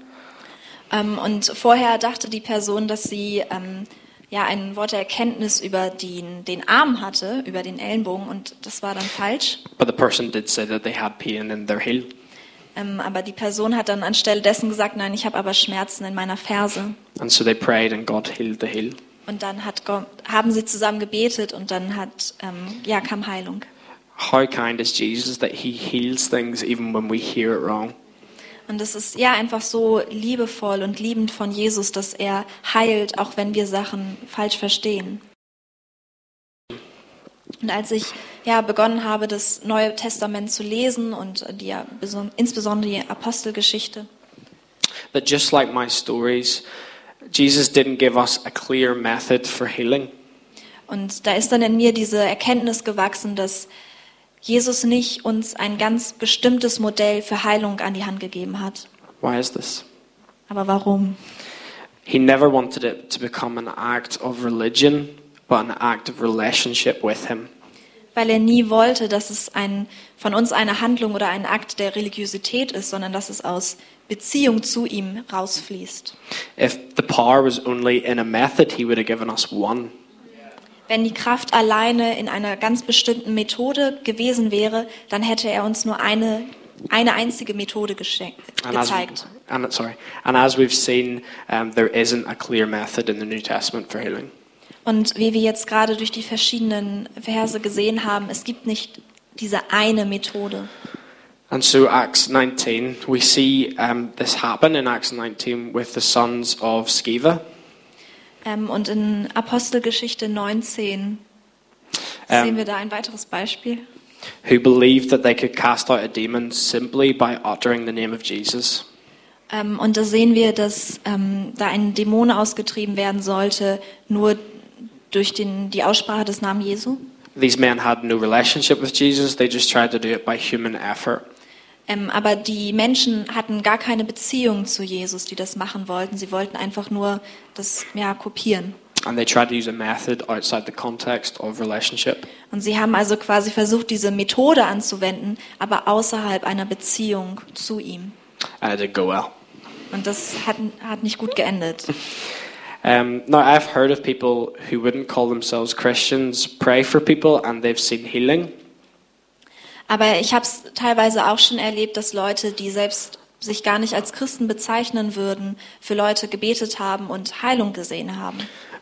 Ähm, und vorher dachte die Person, dass sie ähm, ja ein Wort der Erkenntnis über den, den Arm hatte, über den Ellenbogen, und das war dann falsch. But the person did say that they had pain in their heel. Ähm, aber die Person hat dann anstelle dessen gesagt, nein, ich habe aber Schmerzen in meiner Ferse. And so they prayed, and God healed the heel. Und dann hat haben sie zusammen gebetet und dann hat, ähm, ja, kam Heilung. How kind is Jesus that he heals things even when we hear it wrong? Und es ist ja einfach so liebevoll und liebend von Jesus, dass er heilt, auch wenn wir Sachen falsch verstehen. Und als ich ja begonnen habe, das Neue Testament zu lesen und die, insbesondere die Apostelgeschichte, That just like my stories, Jesus didn't give us a clear method for healing. und da ist dann in mir diese Erkenntnis gewachsen, dass Jesus nicht uns ein ganz bestimmtes Modell für Heilung an die Hand gegeben hat. Why is this? Aber warum? He never wanted it to become an act of religion, but an act of relationship with Him. Weil er nie wollte, dass es ein, von uns eine Handlung oder ein Akt der Religiosität ist, sondern dass es aus Beziehung zu ihm rausfließt. If the power was only in a method, He would have given us one. Wenn die Kraft alleine in einer ganz bestimmten Methode gewesen wäre, dann hätte er uns nur eine, eine einzige Methode geschenkt, And as, gezeigt. and, sorry, and as we've seen, um, there isn't a clear method in the New Testament for healing. Und wie wir jetzt gerade durch die verschiedenen Verse gesehen haben, es gibt nicht diese eine Methode. And so, Acts 19, we see um, this happen in Acts 19 with the sons of Sceva. Ähm, und in Apostelgeschichte 19 Ähm. sehen wir da ein weiteres Beispiel. who believed that they could cast out a demon simply by uttering the name of Jesus. Ähm, und da sehen wir, dass ähm, da ein Dämon ausgetrieben werden sollte, nur durch den, die Aussprache des Namen Jesu. These men had no relationship with Jesus, they just tried to do it by human effort. Ähm, aber die Menschen hatten gar keine Beziehung zu Jesus, die das machen wollten. Sie wollten einfach nur das ja, kopieren. And they tried to use a method outside the context of relationship. Und sie haben also quasi versucht, diese Methode anzuwenden, aber außerhalb einer Beziehung zu ihm. And it didn't go well. Und das hat, hat nicht gut geendet. Um, now, I've heard of people who wouldn't call themselves Christians pray for people and they've seen healing. Aber ich habe es teilweise auch schon erlebt, dass Leute, die selbst sich gar nicht als Christen bezeichnen würden, für Leute gebetet haben und Heilung gesehen haben.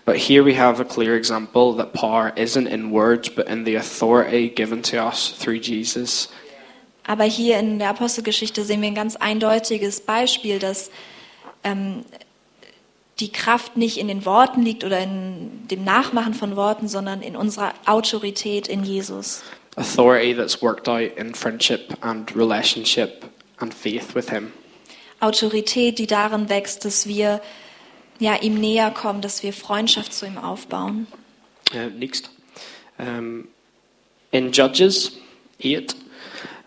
But here we have a clear example that power isn't in words but in the authority given to us through Jesus. Aber hier in der Apostelgeschichte sehen wir ein ganz eindeutiges Beispiel, dass ähm, die Kraft nicht in den Worten liegt oder in dem Nachmachen von Worten, sondern in unserer Autorität in Jesus. Authority that's worked out in friendship and relationship and faith with Him. Autorität, die darin wächst, dass wir ja, ihm näher kommen, dass wir Freundschaft zu ihm aufbauen. Uh, next. Um, in Judges 8,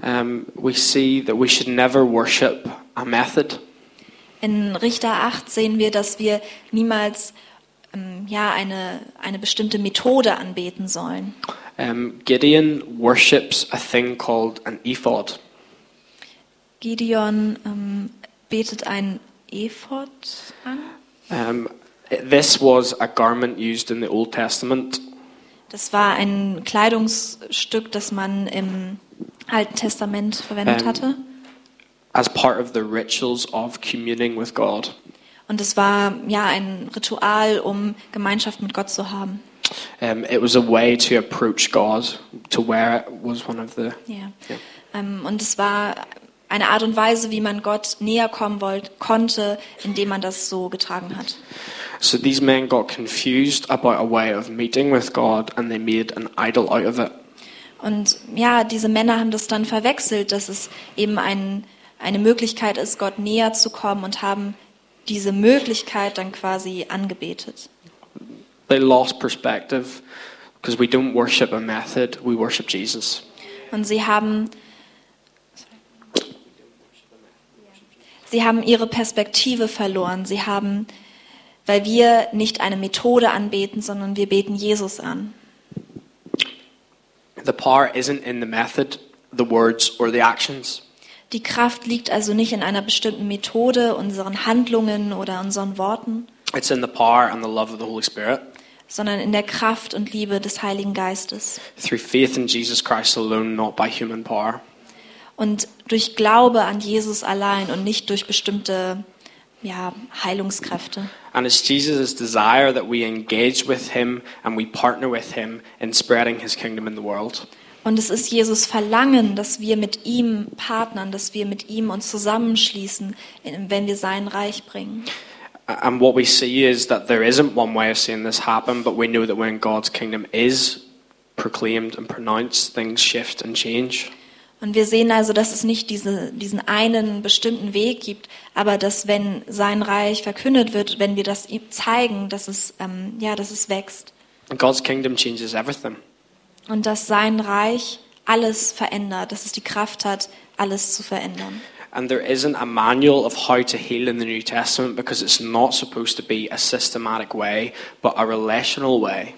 um, we see that we should never worship a method. In Richter 8 sehen wir, dass wir niemals ähm, ja, eine, eine bestimmte Methode anbeten sollen. Um, Gideon worships a thing called an ephod. Gideon ähm, betet ein Ephod an. Um, this was a garment used in the Old Testament. Das war ein Kleidungsstück, das man im Alten Testament verwendet Ähm, hatte. As part of the rituals of communing with God. Und es war ja ein Ritual, um Gemeinschaft mit Gott zu haben. Um, it was a way to approach God. To wear it was one of the. Ja. Ja. Ähm, und es war eine Art und Weise, wie man Gott näher kommen wollt, konnte, indem man das so getragen hat. So these men got confused about a way of meeting with God, and they made an idol out of it. Und ja, diese Männer haben das dann verwechselt, dass es eben ein, eine Möglichkeit ist, Gott näher zu kommen und haben diese Möglichkeit dann quasi angebetet. They lost perspective because we don't worship a method; we worship Jesus. Und sie haben, sie haben ihre Perspektive verloren. Sie haben, weil wir nicht eine Methode anbeten, sondern wir beten Jesus an. The power isn't in the method, the words, or the actions. Die Kraft liegt also nicht in einer bestimmten Methode, unseren Handlungen oder unseren Worten, It's in the power and the love of the Holy Spirit. sondern in der Kraft und Liebe des Heiligen Geistes. Through faith in Jesus Christ alone, not by human power. Und durch Glaube an Jesus allein und nicht durch bestimmte ja, Heilungskräfte. And it's Jesus' desire that we engage with him and we partner with him in spreading his kingdom in the world. Und es ist Jesus Verlangen, dass wir mit ihm partnern, dass wir mit ihm uns zusammenschließen, wenn wir sein Reich bringen. And what we see is that there isn't one way of seeing this happen, but we know that when God's kingdom is proclaimed and pronounced, things shift and change. Und wir sehen also, dass es nicht diese, diesen einen bestimmten Weg gibt, aber dass wenn sein Reich verkündet wird, wenn wir das ihm zeigen, dass es, ähm, ja, dass es wächst. And God's kingdom changes everything. Und dass sein Reich alles verändert, dass es die Kraft hat, alles zu verändern. And there isn't a manual of how to heal in the New Testament because it's not supposed to be a systematic way, but a relational way.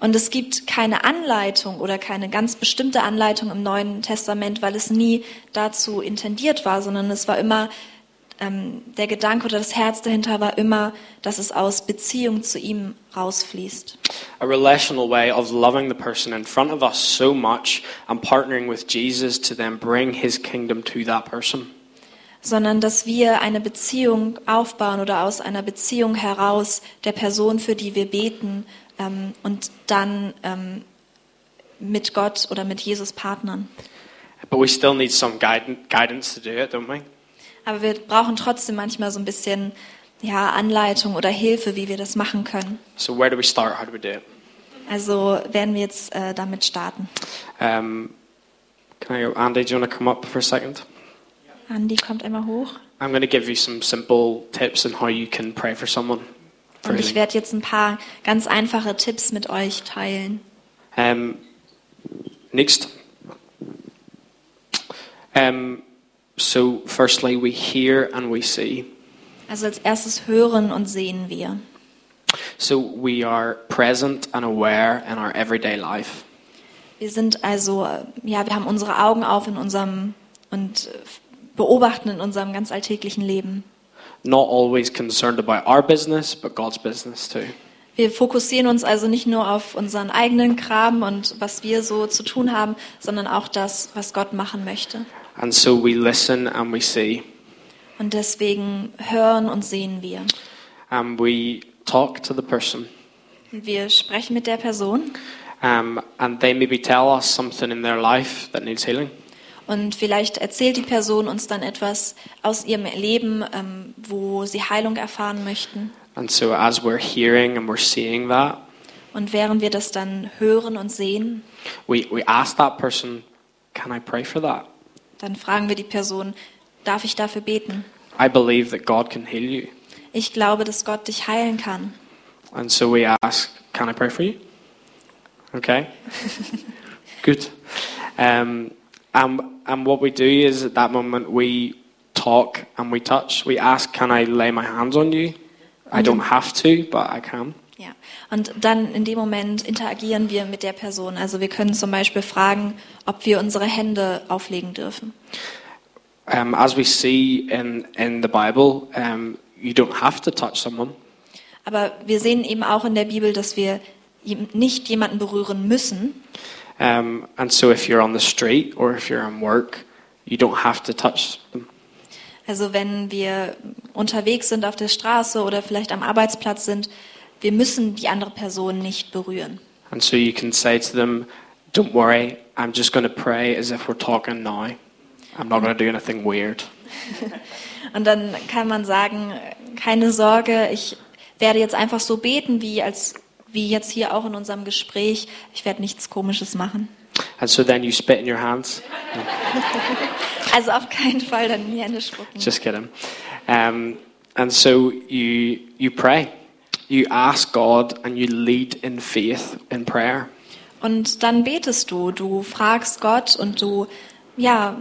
Und es gibt keine Anleitung oder keine ganz bestimmte Anleitung im Neuen Testament, weil es nie dazu intendiert war, sondern es war immer, ähm, der Gedanke oder das Herz dahinter war immer, dass es aus Beziehung zu ihm rausfließt. A relational way of loving the person in front of us so much and partnering with Jesus to then bring his kingdom to that person. Sondern dass wir eine Beziehung aufbauen oder aus einer Beziehung heraus der Person, für die wir beten, ähm, und dann ähm, mit Gott oder mit Jesus partnern. But we still need some guidance, guidance to do it, don't we? Aber wir brauchen trotzdem manchmal so ein bisschen ja, Anleitung oder Hilfe, wie wir das machen können. So where do we start? How do we do it? Also werden wir jetzt äh, damit starten. Um, can I Andy? Do you want to come up for a second? Andi kommt einmal hoch. I'm going to give you some simple tips on how you can pray for someone. for Und ich werde jetzt ein paar ganz einfache Tipps mit euch teilen. Um, next. Um, so, firstly, we hear and we see. Also als erstes hören und sehen wir. So, we are present and aware in our everyday life. Wir sind also, äh, ja, wir haben unsere Augen auf in unserem und äh, beobachten in unserem ganz alltäglichen Leben. Not always concerned about our business, but God's business too. Wir fokussieren uns also nicht nur auf unseren eigenen Kram und was wir so zu tun haben, sondern auch das, was Gott machen möchte. And so, we listen and we see. Und deswegen hören und sehen wir. And we talk to the person. Und wir sprechen mit der Person Um, and they maybe tell us something in their life that needs healing. und vielleicht erzählt die Person uns dann etwas aus ihrem Leben, ähm, wo sie Heilung erfahren möchten. And so, as we're hearing and we're seeing that, Und während wir das dann hören und sehen, we, we ask that person, Can I pray for that? Dann fragen wir die Person, darf ich dafür beten? I believe that God can heal you. ich glaube, dass Gott dich heilen kann. And so we ask, Can I pray for you? Okay. Good. Um, and, and what we do is at that moment we talk and we touch. We ask, Can I lay my hands on you? I don't have to, but I can. Ja. Und dann in dem Moment interagieren wir mit der Person. Also wir können zum Beispiel fragen, ob wir unsere Hände auflegen dürfen. Um, as we see in, in the Bible, um, you don't have to touch someone. Aber wir sehen eben auch in der Bibel, dass wir nicht jemanden berühren müssen. Um, and so if you're on the street or if you're on work, you don't have to touch them. Also wenn wir unterwegs sind auf der Straße oder vielleicht am Arbeitsplatz sind, wir müssen die andere Person nicht berühren. And so you can say to them, Don't worry, I'm just going to pray as if we're talking now. I'm not going to do anything weird. Und dann kann man sagen, keine Sorge, ich werde jetzt einfach so beten, wie, als, wie jetzt hier auch in unserem Gespräch. Ich werde nichts Komisches machen. And so then you spit in your hands. Also auf keinen Fall dann in die Hände spucken. Just kidding. Um, and so you, you pray. You ask God and you lead in faith in prayer. Und dann betest du, du fragst Gott und du, ja,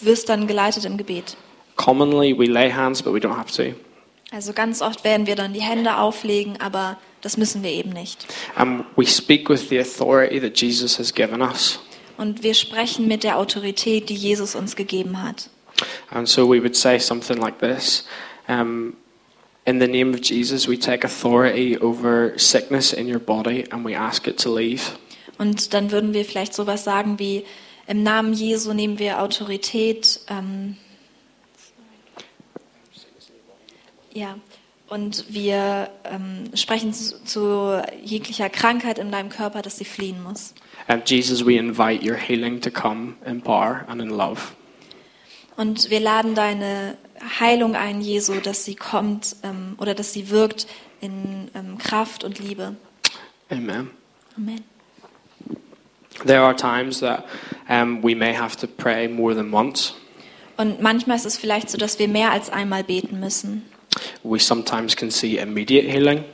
wirst dann geleitet im Gebet. Commonly we lay hands, but we don't have to. Also ganz oft werden wir dann die Hände auflegen, aber das müssen wir eben nicht. And we speak with the authority that Jesus has given us. Und wir sprechen mit der Autorität, die Jesus uns gegeben hat. And so we would say something like this um, In the name of Jesus, we take authority over sickness in your body and we ask it to leave. Und dann würden wir vielleicht sowas sagen wie, im Namen Jesu nehmen wir Autorität. Ähm, ja, und wir ähm, sprechen zu, zu jeglicher Krankheit in deinem Körper, dass sie fliehen muss. And Jesus, we invite your healing to come in power and in love. Und wir laden deine Heilung ein, Jesu, dass sie kommt ähm, oder dass sie wirkt in ähm, Kraft und Liebe. Amen. Amen. There are times that um, we may have to pray more than once. Und manchmal ist es vielleicht so, dass wir mehr als einmal beten müssen. We sometimes can see immediate healing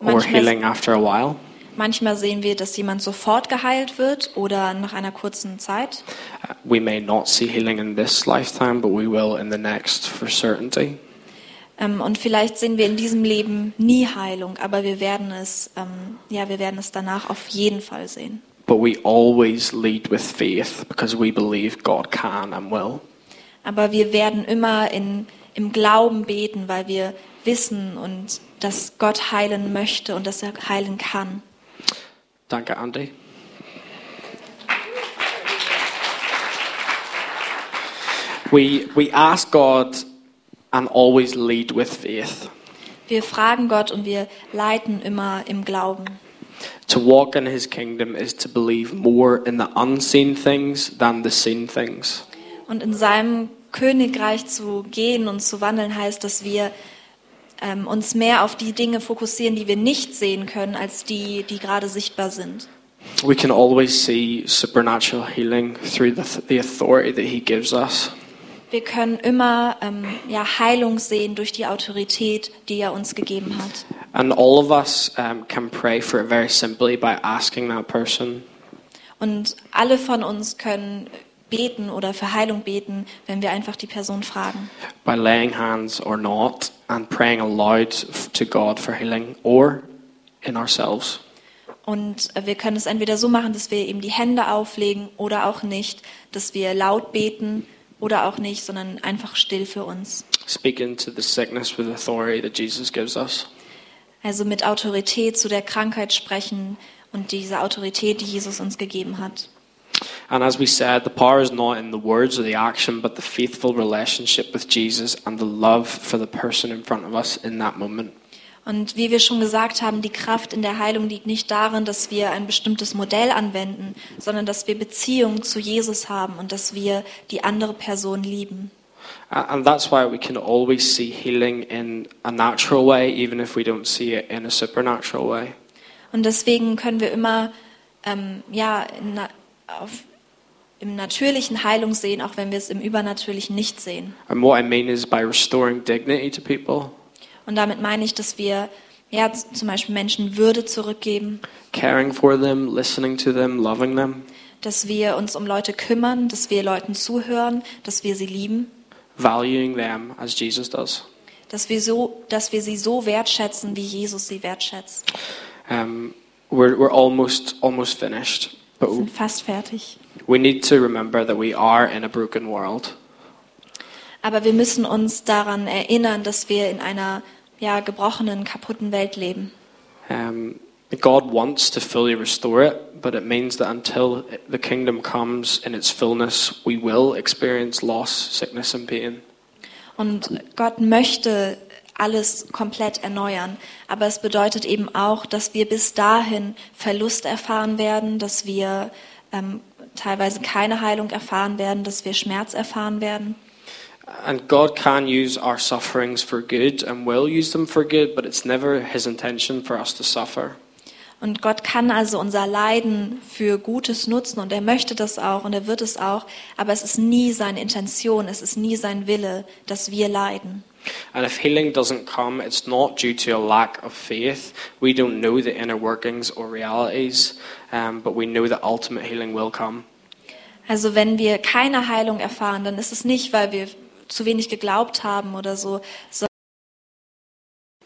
or Manchmal- healing after a while. Manchmal sehen wir, dass jemand sofort geheilt wird oder nach einer kurzen Zeit. Uh, We may not see healing in this lifetime, but we will in the next for certainty. Ähm, und vielleicht sehen wir in diesem Leben nie Heilung, aber wir werden es, ähm, ja, wir werden es danach auf jeden Fall sehen. But we always lead with faith because we believe God can and will. Aber wir werden immer in, im Glauben beten, weil wir wissen und dass Gott heilen möchte und dass er heilen kann. Danke, Andy. We, we ask God and always lead with faith. Wir fragen Gott und wir leiten immer im Glauben. To walk in his kingdom is to believe more in the unseen things than the seen things. Und in seinem Königreich zu gehen und zu wandeln heißt, dass wir ähm, uns mehr auf die Dinge fokussieren, die wir nicht sehen können, als die, die gerade sichtbar sind. We can always see supernatural healing through the, the authority that he gives us. Wir können immer ähm, ja, Heilung sehen durch die Autorität, die er uns gegeben hat. And all of us um, can pray for it very simply by asking that person, Und alle von uns können beten oder für Heilung beten, wenn wir einfach die Person fragen. by laying hands or not, and praying aloud to God for healing, or in ourselves. Und äh, wir können es entweder so machen, dass wir eben die Hände auflegen oder auch nicht, dass wir laut beten oder auch nicht, sondern einfach still für uns. Speaking to the sickness with authority that Jesus gives us. Also mit Autorität zu der Krankheit sprechen und diese Autorität, die Jesus uns gegeben hat. And as we said, the power is not in the words or the action, but the faithful relationship with Jesus and the love for the person in front of us in that moment. Und wie wir schon gesagt haben, die Kraft in der Heilung liegt nicht darin, dass wir ein bestimmtes Modell anwenden, sondern dass wir Beziehung zu Jesus haben und dass wir die andere Person lieben. And that's why we can always see healing in a natural way, even if we don't see it in a supernatural way. Und deswegen können wir immer ähm, ja, in, auf, im natürlichen Heilung sehen, auch wenn wir es im Übernatürlichen nicht sehen. And what I mean is by restoring dignity to people, Und damit meine ich, dass wir ja, zum Beispiel Menschen Würde zurückgeben, caring for them, listening to them, loving them, dass wir uns um Leute kümmern, dass wir Leuten zuhören, dass wir sie lieben, valuing them as Jesus does. dass wir, so, dass wir sie so wertschätzen, wie Jesus sie wertschätzt. Um, we're, we're almost almost finished, but Wir sind fast fertig. we need to remember that we are in a broken world. Aber wir müssen uns daran erinnern, dass wir in einer ja, gebrochenen, kaputten Welt leben. Um, God wants to fully restore it, but it means that until the kingdom comes in its fullness, we will experience loss, sickness, and pain. Und Gott möchte alles komplett erneuern. Aber es bedeutet eben auch, dass wir bis dahin Verlust erfahren werden, dass wir ähm, teilweise keine Heilung erfahren werden, dass wir Schmerz erfahren werden. And God can use our sufferings for good and will use them for good, but it's never His intention for us to suffer. Und Gott kann also unser Leiden für Gutes nutzen und er möchte das auch und er wird es auch, aber es ist nie seine Intention, es ist nie sein Wille, dass wir leiden. And if healing doesn't come, it's not due to a lack of faith. We don't know the inner workings or realities, um, but we know that ultimate healing will come. Also wenn wir keine Heilung erfahren, dann ist es nicht, weil wir zu wenig geglaubt haben oder so. so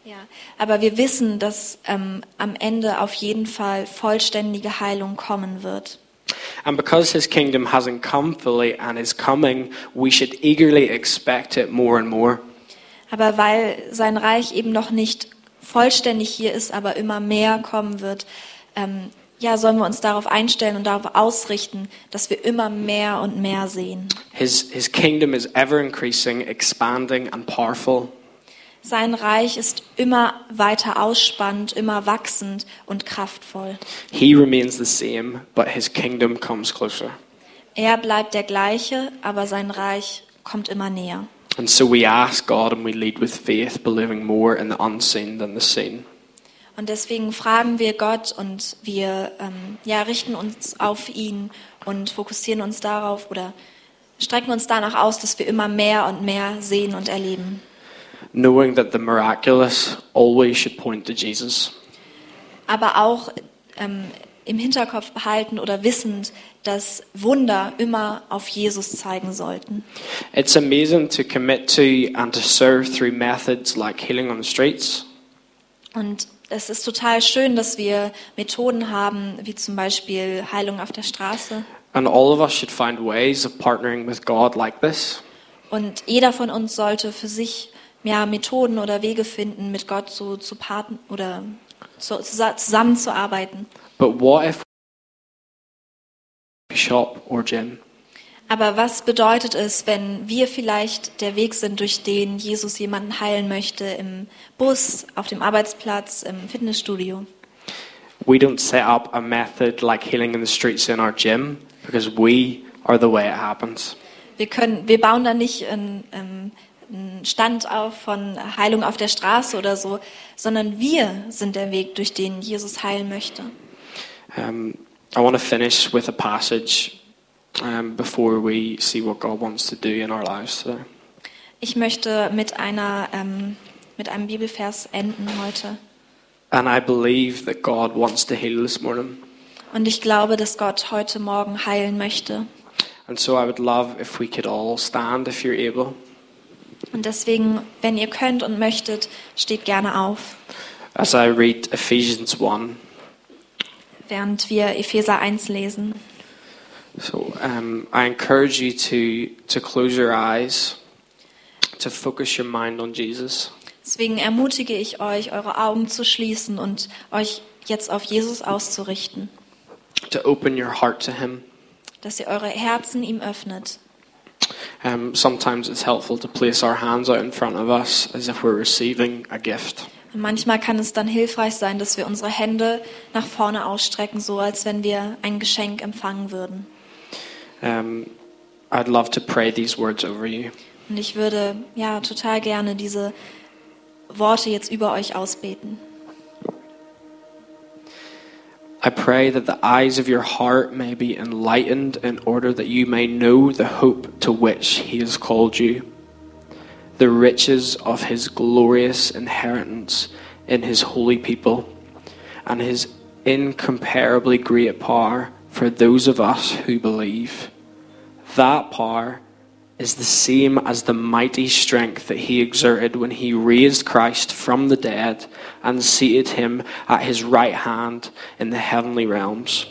ja, aber wir wissen, dass ähm, am Ende auf jeden Fall vollständige Heilung kommen wird. And because His kingdom hasn't come fully and is coming, we should eagerly expect it more and more. Aber weil sein Reich eben noch nicht vollständig hier ist, aber immer mehr kommen wird, ähm, ja, sollen wir uns darauf einstellen und darauf ausrichten, dass wir immer mehr und mehr sehen. His, his kingdom is ever increasing, expanding, and powerful. Sein Reich ist immer weiter ausspannend, immer wachsend und kraftvoll. He remains the same, but his kingdom comes closer. Er bleibt der gleiche, aber sein Reich kommt immer näher. And so we ask God and we lead with faith, believing more in the unseen than the seen. Und deswegen fragen wir Gott und wir ähm, ja, richten uns auf ihn und fokussieren uns darauf oder strecken uns danach aus, dass wir immer mehr und mehr sehen und erleben. Knowing that the miraculous always should point to Jesus. Aber auch ähm, im Hinterkopf behalten oder wissend, dass Wunder immer auf Jesus zeigen sollten. It's amazing to commit to and to serve through methods like healing on the streets, Und es ist total schön, dass wir Methoden haben, wie zum Beispiel Heilung auf der Straße. and all of us should find ways of partnering with God like this. Und jeder von uns sollte für sich ja, Methoden oder Wege finden, mit Gott so zu paten oder zu, zusa- zusammenzuarbeiten. But what if shop or gym? Aber was bedeutet es, wenn wir vielleicht der Weg sind, durch den Jesus jemanden heilen möchte, im Bus, auf dem Arbeitsplatz, im Fitnessstudio? We don't set up a method like healing in the streets in our gym because we are the way it happens. Wir, können, wir bauen da nicht ähm, einen Stand auf von Heilung auf der Straße oder so, sondern wir sind der Weg, durch den Jesus heilen möchte. Um, I want to finish with a passage um, before we see what God wants to do in our lives today. Ich möchte mit, einer, ähm, mit einem Bibelvers enden heute. And I believe that God wants to heal this morning. Und ich glaube, dass Gott heute Morgen heilen möchte. And so I would love if we could all stand if you're able. Und deswegen, wenn ihr könnt und möchtet, steht gerne auf, As I read Ephesians 1. während wir Epheser 1 lesen. So um, I encourage you to, to close your eyes, to focus your mind on Jesus. Deswegen ermutige ich euch, eure Augen zu schließen und euch jetzt auf Jesus auszurichten, to open your heart to Him. dass ihr eure Herzen ihm öffnet. Um, sometimes it's helpful to place our hands out in front of us as if we're receiving a gift. Manchmal kann es dann hilfreich sein, dass wir unsere Hände nach vorne ausstrecken, so als wenn wir ein Geschenk empfangen würden. Um, I'd love to pray these words over you. Und ich würde ja total gerne diese Worte jetzt über euch ausbeten. I pray that the eyes of your heart may be enlightened in order that you may know the hope to which He has called you, the riches of his glorious inheritance in his holy people, and his incomparably great power for those of us who believe. That power is the same as the mighty strength that he exerted when he raised Christ from the dead and seated him at his right hand in the heavenly realms,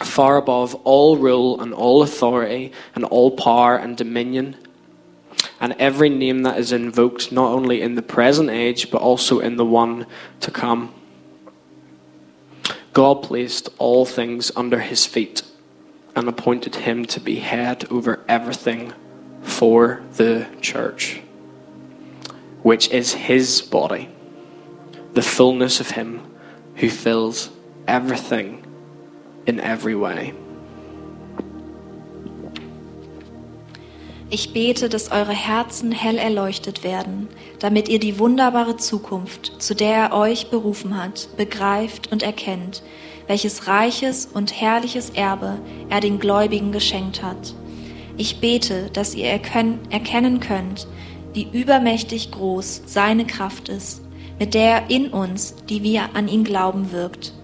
far above all rule and all authority and all power and dominion, and every name that is invoked not only in the present age but also in the one to come. God placed all things under his feet and appointed him to be head over everything for the church, which is his body, the fullness of him who fills everything in every way. Ich bete, dass eure Herzen hell erleuchtet werden, damit ihr die wunderbare Zukunft, zu der er euch berufen hat, begreift und erkennt, welches reiches und herrliches Erbe er den Gläubigen geschenkt hat. Ich bete, dass ihr erkennen könnt, wie übermächtig groß seine Kraft ist, mit der er in uns, die wir an ihn glauben, wirkt.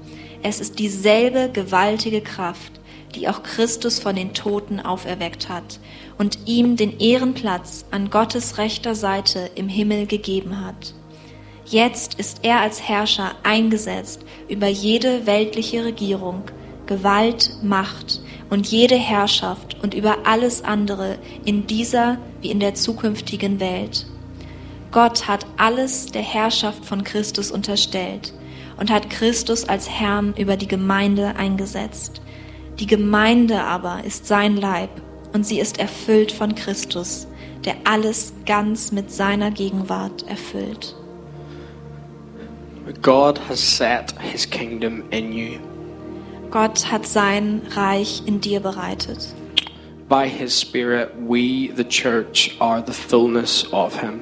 Es ist dieselbe gewaltige Kraft, die auch Christus von den Toten auferweckt hat und ihm den Ehrenplatz an Gottes rechter Seite im Himmel gegeben hat. Jetzt ist er als Herrscher eingesetzt über jede weltliche Regierung, Gewalt, Macht und jede Herrschaft und über alles andere in dieser wie in der zukünftigen Welt. Gott hat alles der Herrschaft von Christus unterstellt und hat Christus als Herrn über die Gemeinde eingesetzt. Die Gemeinde aber ist sein Leib und sie ist erfüllt von Christus, der alles ganz mit seiner Gegenwart erfüllt. God has set his kingdom in you. Gott hat sein Reich in dir bereitet. By his Spirit, we, the church, are the fullness of him.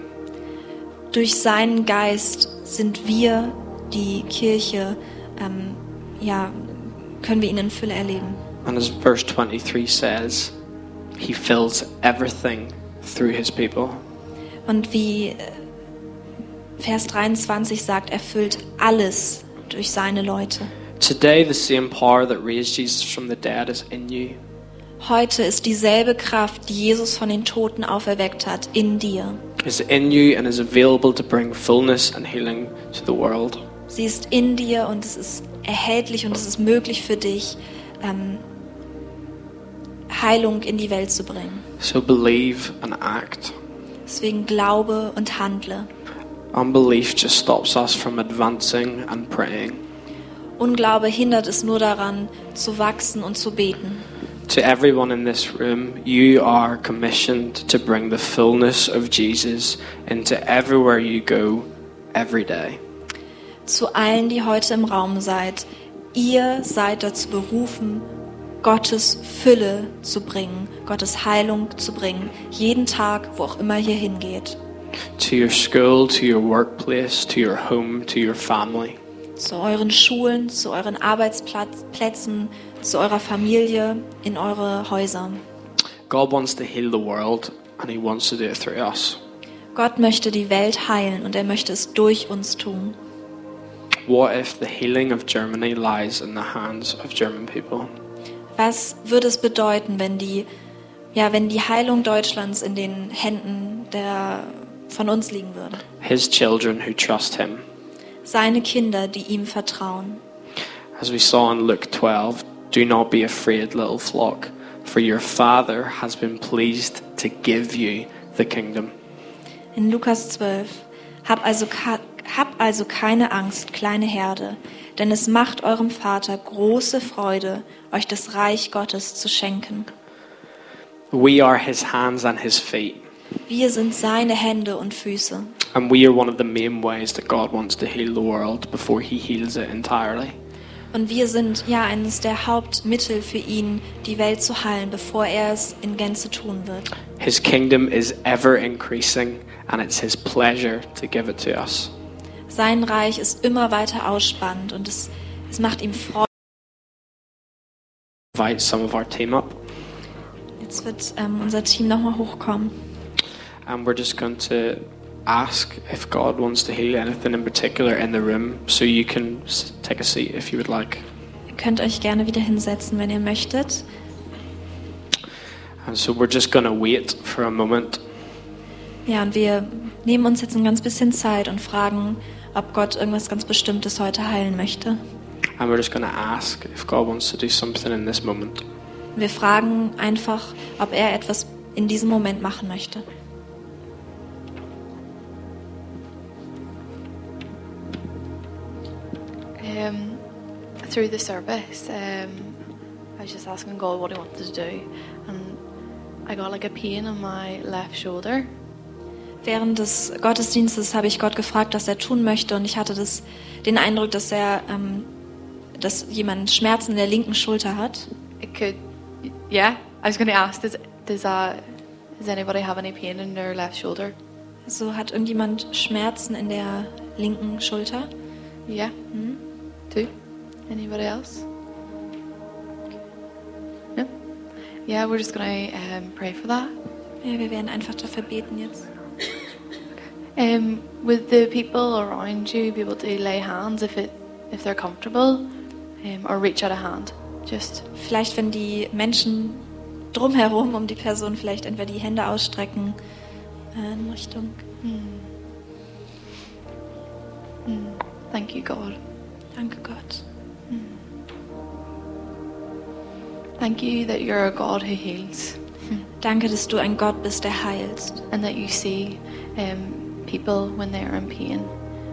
Durch seinen Geist sind wir, die Kirche, ähm, ja, können wir ihn in Fülle erleben. And as verse 23 says, he fills everything through his people. Und wie äh, Vers 23 sagt, er füllt alles durch seine Leute. Today, the same power that raised Jesus from the dead is in you. Heute ist dieselbe Kraft, die Jesus von den Toten auferweckt hat, in dir. Is in you and is available to bring fullness and healing to the world. Sie ist in dir und es ist erhältlich und es ist möglich für dich, ähm, Heilung in die Welt zu bringen. So believe and act. Deswegen glaube und handle. Unbelief just stops us from advancing and praying. Unglaube hindert es nur daran, zu wachsen und zu beten. To everyone in this room, you are commissioned to bring the fullness of Jesus into everywhere you go every day. Zu allen, die heute im Raum seid, ihr seid dazu berufen, Gottes Fülle zu bringen, Gottes Heilung zu bringen, jeden Tag, wo auch immer ihr hingeht. To your school, to your workplace, to your home, to your family. Zu euren Schulen, zu euren Arbeitsplätzen, zu eurer Familie, in eure Häuser. God wants to heal the world and he wants to do it through us. Gott möchte die Welt heilen und er möchte es durch uns tun. What if the healing of Germany lies in the hands of German people? Was würde es bedeuten, wenn die, ja, wenn die Heilung Deutschlands in den Händen der, von uns liegen würde? His children who trust him. Seine Kinder, die ihm vertrauen. As we saw in Luke 12, do not be afraid, little flock, for your Father has been pleased to give you the kingdom. In Lukas 12. Hab also, hab also keine Angst, kleine Herde, denn es macht eurem Vater große Freude, euch das Reich Gottes zu schenken. We are his hands and his feet, Wir sind seine Hände und Füße. and we are one of the main ways that God wants to heal the world before he heals it entirely. Und wir sind ja eines der Hauptmittel für ihn, die Welt zu heilen, bevor er es in Gänze tun wird. His kingdom is ever increasing, and it's his pleasure to give it to us. Sein Reich ist immer weiter ausspannend und es, es macht ihm Freude. Invite some of our team up. Jetzt wird ähm, unser Team nochmal hochkommen. and we're just going to ask if God wants to heal anything in particular in the room. So you can take a seat if you would like. Ihr könnt euch gerne wieder hinsetzen, wenn ihr möchtet. And so we're just going to wait for a moment. Ja, und wir nehmen uns jetzt ein ganz bisschen Zeit und fragen, ob Gott irgendwas ganz Bestimmtes heute heilen möchte. And we're just going to ask if God wants to do something in this moment. Wir fragen einfach, ob er etwas in diesem Moment machen möchte. Um, through the service, um, I was just asking God what He wanted to do, and I got like a pain in my left shoulder. Während des Gottesdienstes habe ich Gott gefragt, was er tun möchte, und ich hatte das, den Eindruck, dass er, ähm, dass jemand Schmerzen in der linken Schulter hat. It could, yeah. I was going to ask, does does uh, does anybody have any pain in their left shoulder? So hat irgendjemand Schmerzen in der linken Schulter. Yeah. Two. Anybody else? No. Yeah, we're just going to um, pray for that. Ja, wir werden einfach dafür beten jetzt. Um, would the people around you be able to lay hands if it if they're comfortable, um, or reach out a hand? Just Vielleicht, wenn die Menschen drumherum um die Person vielleicht entweder die Hände ausstrecken äh, in Richtung. thank you, God. Danke Gott. Thank you that you're a God who heals, Danke, dass du ein Gott bist, der heilst. and that you see um, people when they are in pain.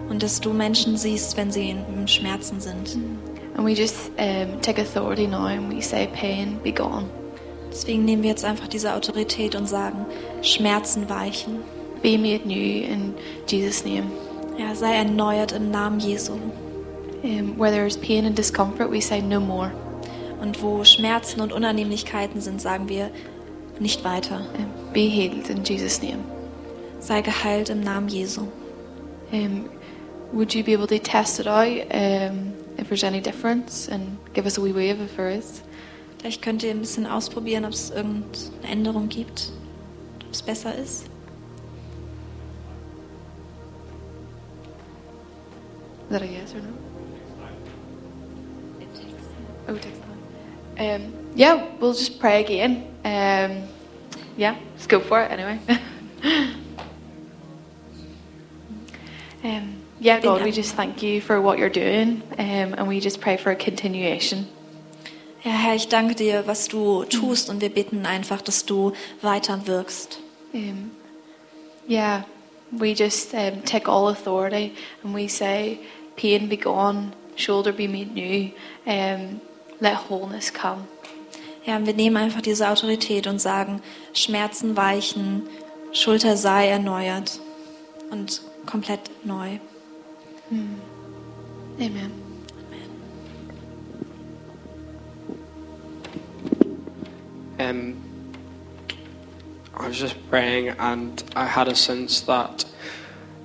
Und dass du Menschen siehst, wenn sie in, Schmerzen sind. And we just um, take authority now, and we say, "Pain, be gone. Deswegen nehmen wir jetzt einfach diese Autorität und sagen, Schmerzen weichen. Be made new in Jesus' name." Ja, sei erneuert im Namen Jesu. Um, where there is pain and discomfort, we say, "No more." Und wo Schmerzen und Unannehmlichkeiten sind, sagen wir nicht weiter. Um, be healed in Jesus' name. Sei geheilt im Namen Jesu. Um, would you be able to test it out um, if there's any difference and give us a wee wave if there is? Vielleicht könnt ihr ein bisschen ausprobieren, ob es irgendeine Änderung gibt, ob es besser ist. Is that a yes or no? Oh, it takes time. Um, yeah, we'll just pray again. Um, yeah, let's go for it anyway. um, yeah, God, we just thank you for what you're doing, um, and we just pray for a continuation. Ja, Herr, ich danke dir, was du tust und wir bitten einfach, dass du weiter wirkst. Um, yeah, we just um, take all authority and we say, pain be gone, shoulder be made new, um, let wholeness come. Ja, und wir nehmen einfach diese Autorität und sagen, Schmerzen weichen, Schulter sei erneuert und komplett neu. Amen. Um, I was just praying, and I had a sense that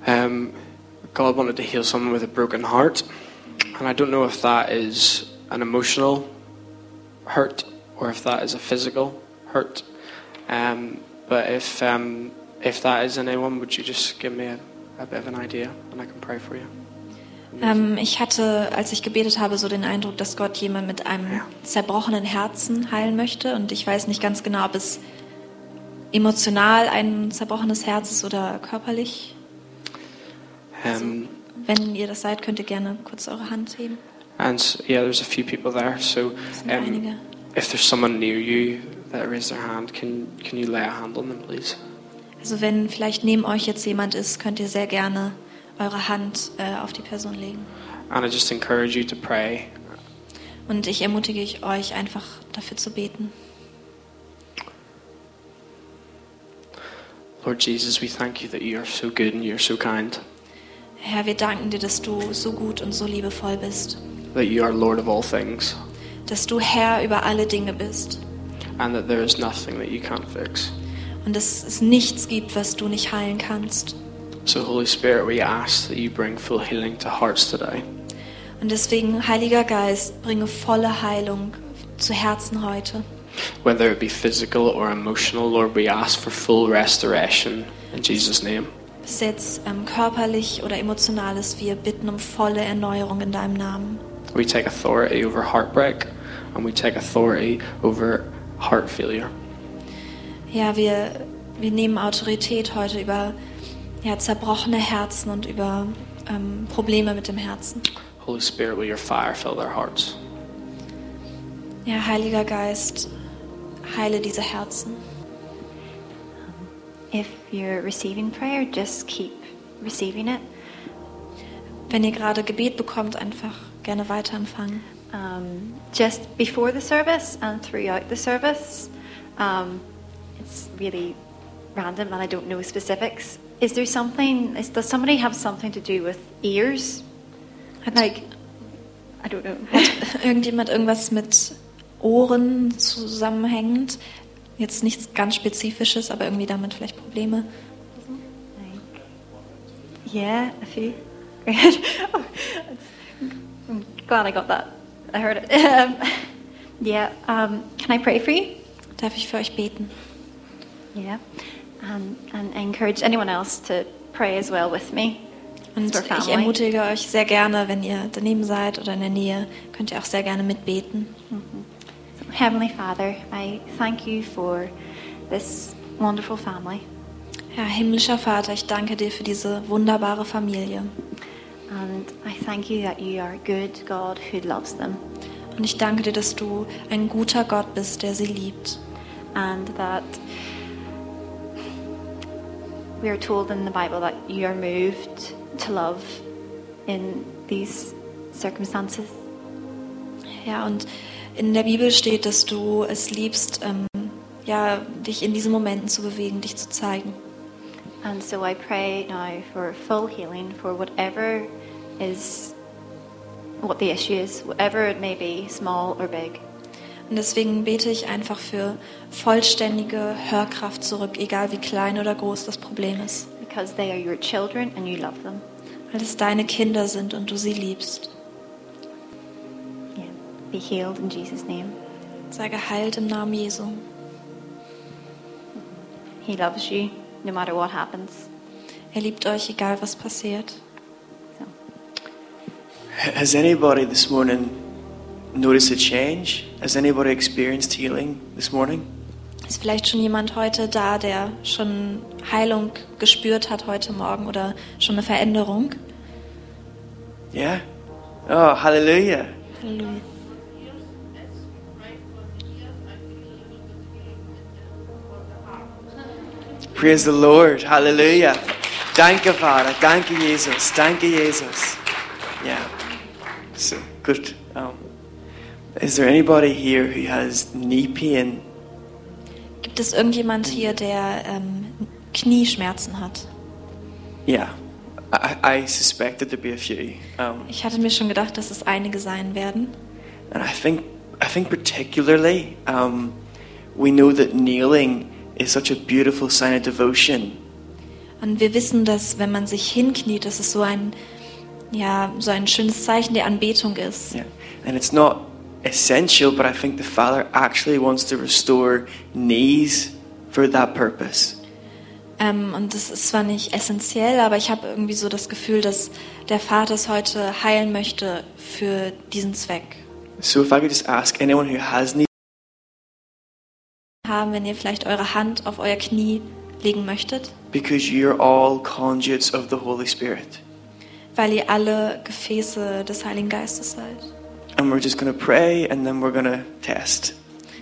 um, God wanted to heal someone with a broken heart, and I don't know if that is an emotional hurt or if that is a physical hurt. Um, but if um, if that is anyone, would you just give me a, Ähm, ich hatte, als ich gebetet habe, so den Eindruck, dass Gott jemand mit einem zerbrochenen Herzen heilen möchte. Und ich weiß nicht ganz genau, ob es emotional ein zerbrochenes Herz ist oder körperlich. Um, Wenn ihr das seid, könnt ihr gerne kurz eure Hand heben. and yeah, there's a few people there. So um, if there's someone near you that raised their hand, can can you lay a hand on them, please? Also wenn vielleicht neben euch jetzt jemand ist, könnt ihr sehr gerne eure Hand äh, auf die Person legen. And I just encourage you to pray. Und ich ermutige euch einfach dafür zu beten. Lord Jesus, we thank you that you are so good and you're so kind, Herr, wir danken dir, dass du so gut und so liebevoll bist. that you are Lord of all things, Dass du Herr über alle Dinge bist. and that there is nothing that you can't fix. Und dass es nichts gibt, was du nicht heilen kannst. So, Holy Spirit, we ask that you bring full healing to hearts today. Und deswegen, Heiliger Geist, bringe volle Heilung zu Herzen heute. whether it be physical or emotional. Lord, we ask for full restoration in Jesus' name. Bis jetzt ähm, körperlich oder emotionales, wir bitten um volle Erneuerung in deinem Namen. We take authority over heartbreak and we take authority over heart failure. Ja, wir, wir nehmen Autorität heute über ja, zerbrochene Herzen und über ähm, Probleme mit dem Herzen. Holy Spirit, will your fire fill their hearts? Ja, Heiliger Geist, heile diese Herzen. If you're receiving prayer, just keep receiving it. Wenn ihr gerade Gebet bekommt, einfach gerne weiter empfangen. Um, just before the service and throughout the service, um, it's really random and I don't know specifics. Is there something, is, does somebody have something to do with ears? Like, I don't know. hat irgendjemand irgendwas mit Ohren zusammenhängend? Jetzt nichts ganz Spezifisches, aber irgendwie damit vielleicht Probleme. Like, yeah, a few. Oh, I'm glad I got that. I heard it. Um, yeah. Um, can I pray for you? Darf ich für euch beten? Yeah. Um, and I encourage anyone else to pray as well with me. Und ich ermutige euch sehr gerne, wenn ihr daneben seid oder in der Nähe, könnt ihr auch sehr gerne mitbeten. Heavenly Father, I thank you for this wonderful family. Ja, himmlischer Vater, ich danke dir für diese wunderbare Familie. And I thank you that you are a good God who loves them. Und ich danke dir, dass du ein guter Gott bist, der sie liebt. And that we are told in the Bible that you are moved to love in these circumstances. Ja, und in der Bibel steht, dass du es liebst, ähm, ja, dich in diesen Momenten zu bewegen, dich zu zeigen. And so I pray now for full healing for whatever is what the issue is, whatever it may be, small or big. Und deswegen bete ich einfach für vollständige Hörkraft zurück, egal wie klein oder groß das Problem ist. Because they are your children and you love them. Weil es deine Kinder sind und du sie liebst. Yeah. Be healed in Jesus' name. Sei geheilt im Namen Jesu. He loves you no matter what happens. Er liebt euch, egal was passiert. So Has anybody this morning noticed a change? Has anybody experienced healing this morning? Ist vielleicht schon jemand heute da, der schon Heilung gespürt hat heute Morgen oder schon eine Veränderung? Yeah? Oh, hallelujah. Halleluja. Praise the Lord. Hallelujah. Danke, Vater. Danke, Jesus. Danke, Jesus. Yeah. So, good. Is there anybody here who has knee pain? Gibt es irgendjemand hier, der ähm, Knieschmerzen hat? Yeah. I, I suspected there'd be a few. Um, Ich hatte mir schon gedacht, dass es einige sein werden. And I think, I think particularly, um, we know that kneeling is such a beautiful sign of devotion. Und wir wissen, dass wenn man sich hinkniet, dass es so ein, ja, so ein schönes Zeichen der Anbetung ist. Yeah. And it's not essential, but I think the Father actually wants to restore knees for that purpose. Ähm, und das ist zwar nicht essentiell, aber ich habe irgendwie so das Gefühl, dass der Vater es heute heilen möchte für diesen Zweck. So if I could just ask anyone who has knee Haben, wenn ihr vielleicht eure Hand auf euer Knie legen möchtet, because you're all conduits of the Holy Spirit. weil ihr alle Gefäße des Heiligen Geistes seid. And we're just going to pray and then we're going to test.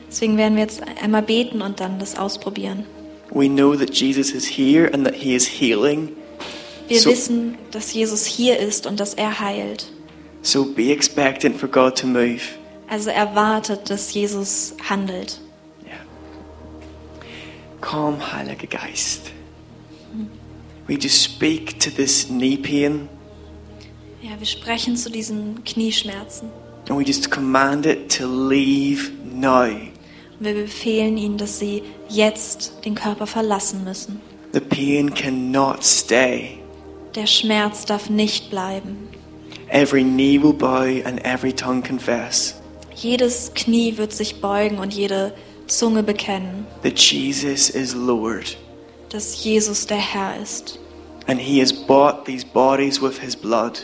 Deswegen werden wir jetzt einmal beten und dann das ausprobieren. We know that Jesus is here and that he is healing. Wir So- wissen, dass Jesus hier ist und dass er heilt. So be expectant for God to move. Also erwartet, dass Jesus handelt. Yeah. Komm, Heiliger Geist. We just speak to this knee pain Ja, wir sprechen zu diesen Knieschmerzen. And we just command it to leave now. Wir befehlen ihnen, dass sie jetzt den Körper verlassen müssen. The pain cannot stay. Der Schmerz darf nicht bleiben. Every knee will bow and every tongue confess. Jedes Knie wird sich beugen und jede Zunge bekennen, that Jesus is Lord dass Jesus der Herr ist. and he has bought these bodies with his blood.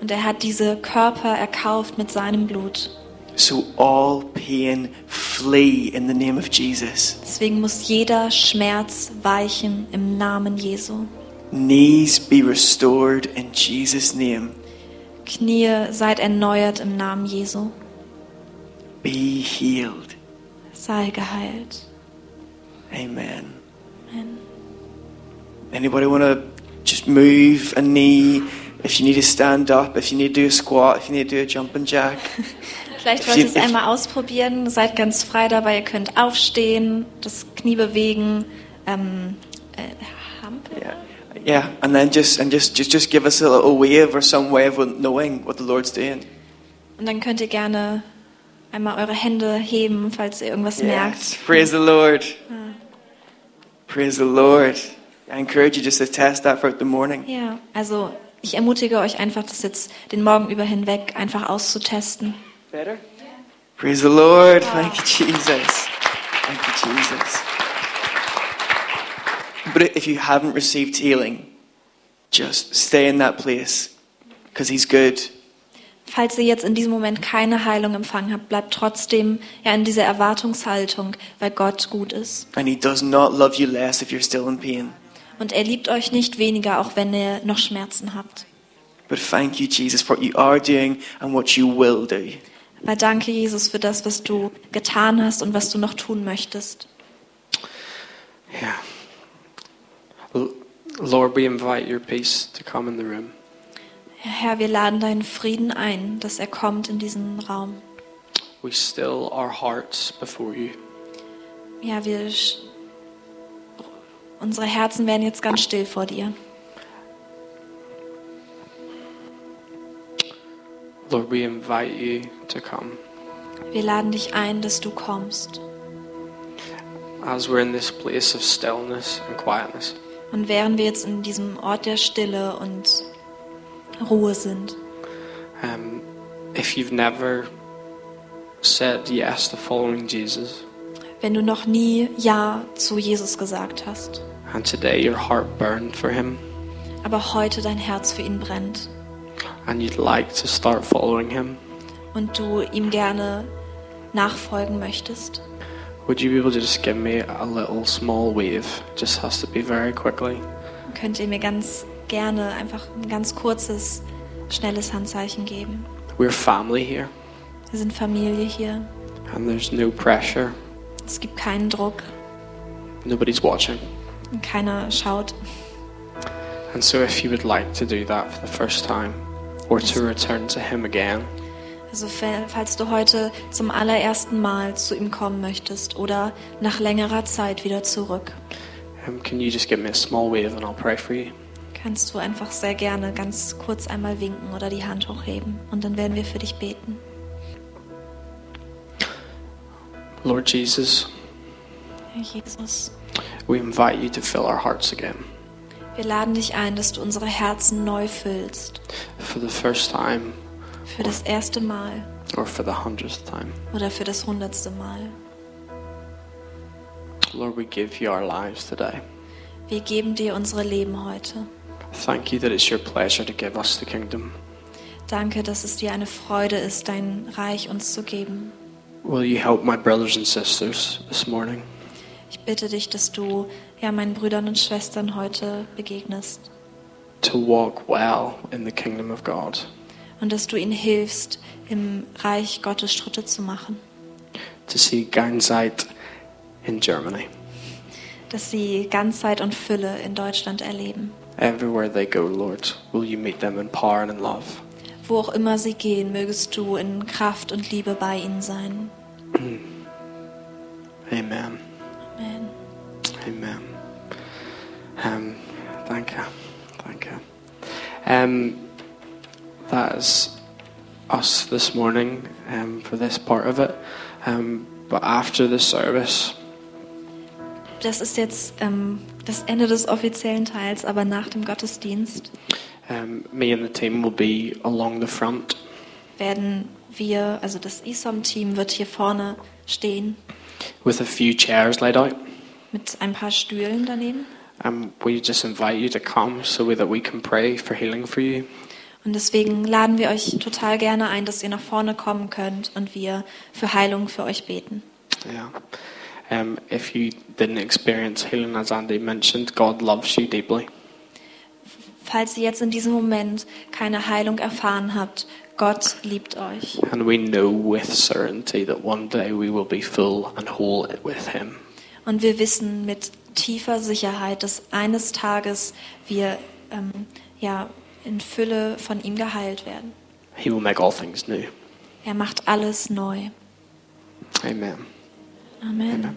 Und er hat diese Körper erkauft mit seinem Blut. So all pain flee in the name of Jesus. Deswegen muss jeder Schmerz weichen im Namen Jesu. Knees be restored in Jesus' name. Knie seid erneuert im Namen Jesu. Be healed. Sei geheilt. Amen. Amen. Anybody want to just move a knee? If you need to stand up, if you need to do a squat, if you need to do a jumping jack. Vielleicht wollt ihr es einmal ausprobieren. Seid ganz frei dabei. Ihr könnt aufstehen, das Knie bewegen. Ähm, äh, Hampeln? Yeah. Yeah, and then just and just just just give us a little wave or some way of knowing what the Lord's doing. Und dann könnt ihr gerne einmal eure Hände heben, falls ihr irgendwas merkt. Yes. Praise the Lord. Praise the Lord. I encourage you just to test that throughout the morning. Ja, also ich ermutige euch einfach, das jetzt den Morgen über hinweg einfach auszutesten. Better? Praise the Lord. Thank you, Jesus. Thank you, Jesus. But if you haven't received healing, just stay in that place because He's good. Falls ihr jetzt in diesem Moment keine Heilung empfangen habt, bleibt trotzdem ja in dieser Erwartungshaltung, weil Gott gut ist. And He does not love you less if you're still in pain. Und er liebt euch nicht weniger, auch wenn ihr noch Schmerzen habt. But thank you, Jesus, for what you are doing and what you will do. Weil danke, Jesus, für das, was du getan hast und was du noch tun möchtest. Yeah. Lord, we invite your peace to come in the room. Herr, wir laden deinen Frieden ein, dass er kommt in diesen Raum. We still our hearts before you. Ja, wir, unsere Herzen werden jetzt ganz still vor dir. Lord, we invite you to come. Wir laden dich ein, dass du kommst. As we're in this place of stillness and quietness, Und während wir jetzt in diesem Ort der Stille und Ruhe sind, um, if you've never said yes to following Jesus, wenn du noch nie Ja zu Jesus gesagt hast, and today your heart burned for him, aber heute dein Herz für ihn brennt and you'd like to start following him, und du ihm gerne nachfolgen möchtest, would you be able to just give me a little small wave? It just has to be very quickly. könnt ihr mir ganz gerne einfach ein ganz kurzes, schnelles Handzeichen geben. We're family here, Wir sind Familie hier. and there's no pressure. Es gibt keinen Druck Nobody's watching. Und keiner schaut. And so, if you would like to do that for the first time, or to return to Him again, Also fa- falls du heute zum allerersten Mal zu ihm kommen möchtest oder nach längerer Zeit wieder zurück, um, can you just give me a small wave and I'll pray for you? kannst du einfach sehr gerne ganz kurz einmal winken oder die Hand hochheben und dann werden wir für dich beten. Lord Jesus, Herr Jesus, we invite you to fill our hearts again. wir laden dich ein, dass du unsere Herzen neu füllst. For the first time, Für das erste Mal or for the hundredth time. oder für das hundertste Mal. Lord, we give you our lives today. Wir geben dir unsere Leben heute. Thank you that it's your pleasure to give us the kingdom. Danke, dass es dir eine Freude ist, dein Reich uns zu geben. Will you help my brothers and sisters this morning? Ich bitte dich, dass du ja meinen Brüdern und Schwestern heute begegnest To walk well in the kingdom of God. und dass du ihnen hilfst, im Reich Gottes Schritte zu machen, To see Ganzeit in Germany. dass sie Ganzheit und Fülle in Deutschland erleben. Everywhere they go, Lord, will you meet them in power and in love. Wo auch immer sie gehen, mögest du in Kraft und Liebe bei ihnen sein. Amen. Amen. Um, thank you. Thank you. Um, that is us this morning um, for this part of it. Um, but after the service, Das ist jetzt ähm, das Ende des offiziellen Teils, aber nach dem Gottesdienst um, me and the team will be along the front. werden wir, also das ISOM-Team wird hier vorne stehen with a few chairs laid out. Mit ein paar Stühlen daneben. Um, we just invite you to come so that we can pray for healing for you. Und deswegen laden wir euch total gerne ein, dass ihr nach vorne kommen könnt und wir für Heilung für euch beten. Yeah. Um, if you didn't experience healing, as Andy mentioned, God loves you deeply. Falls ihr jetzt in diesem Moment keine Heilung erfahren habt, Gott liebt euch. And we know with certainty that one day we will be full and whole with Him. Und wir wissen mit tiefer Sicherheit, dass eines Tages wir ähm, ja, in Fülle von ihm geheilt werden. He will make all things new. Er macht alles neu. Amen. Amen. Amen.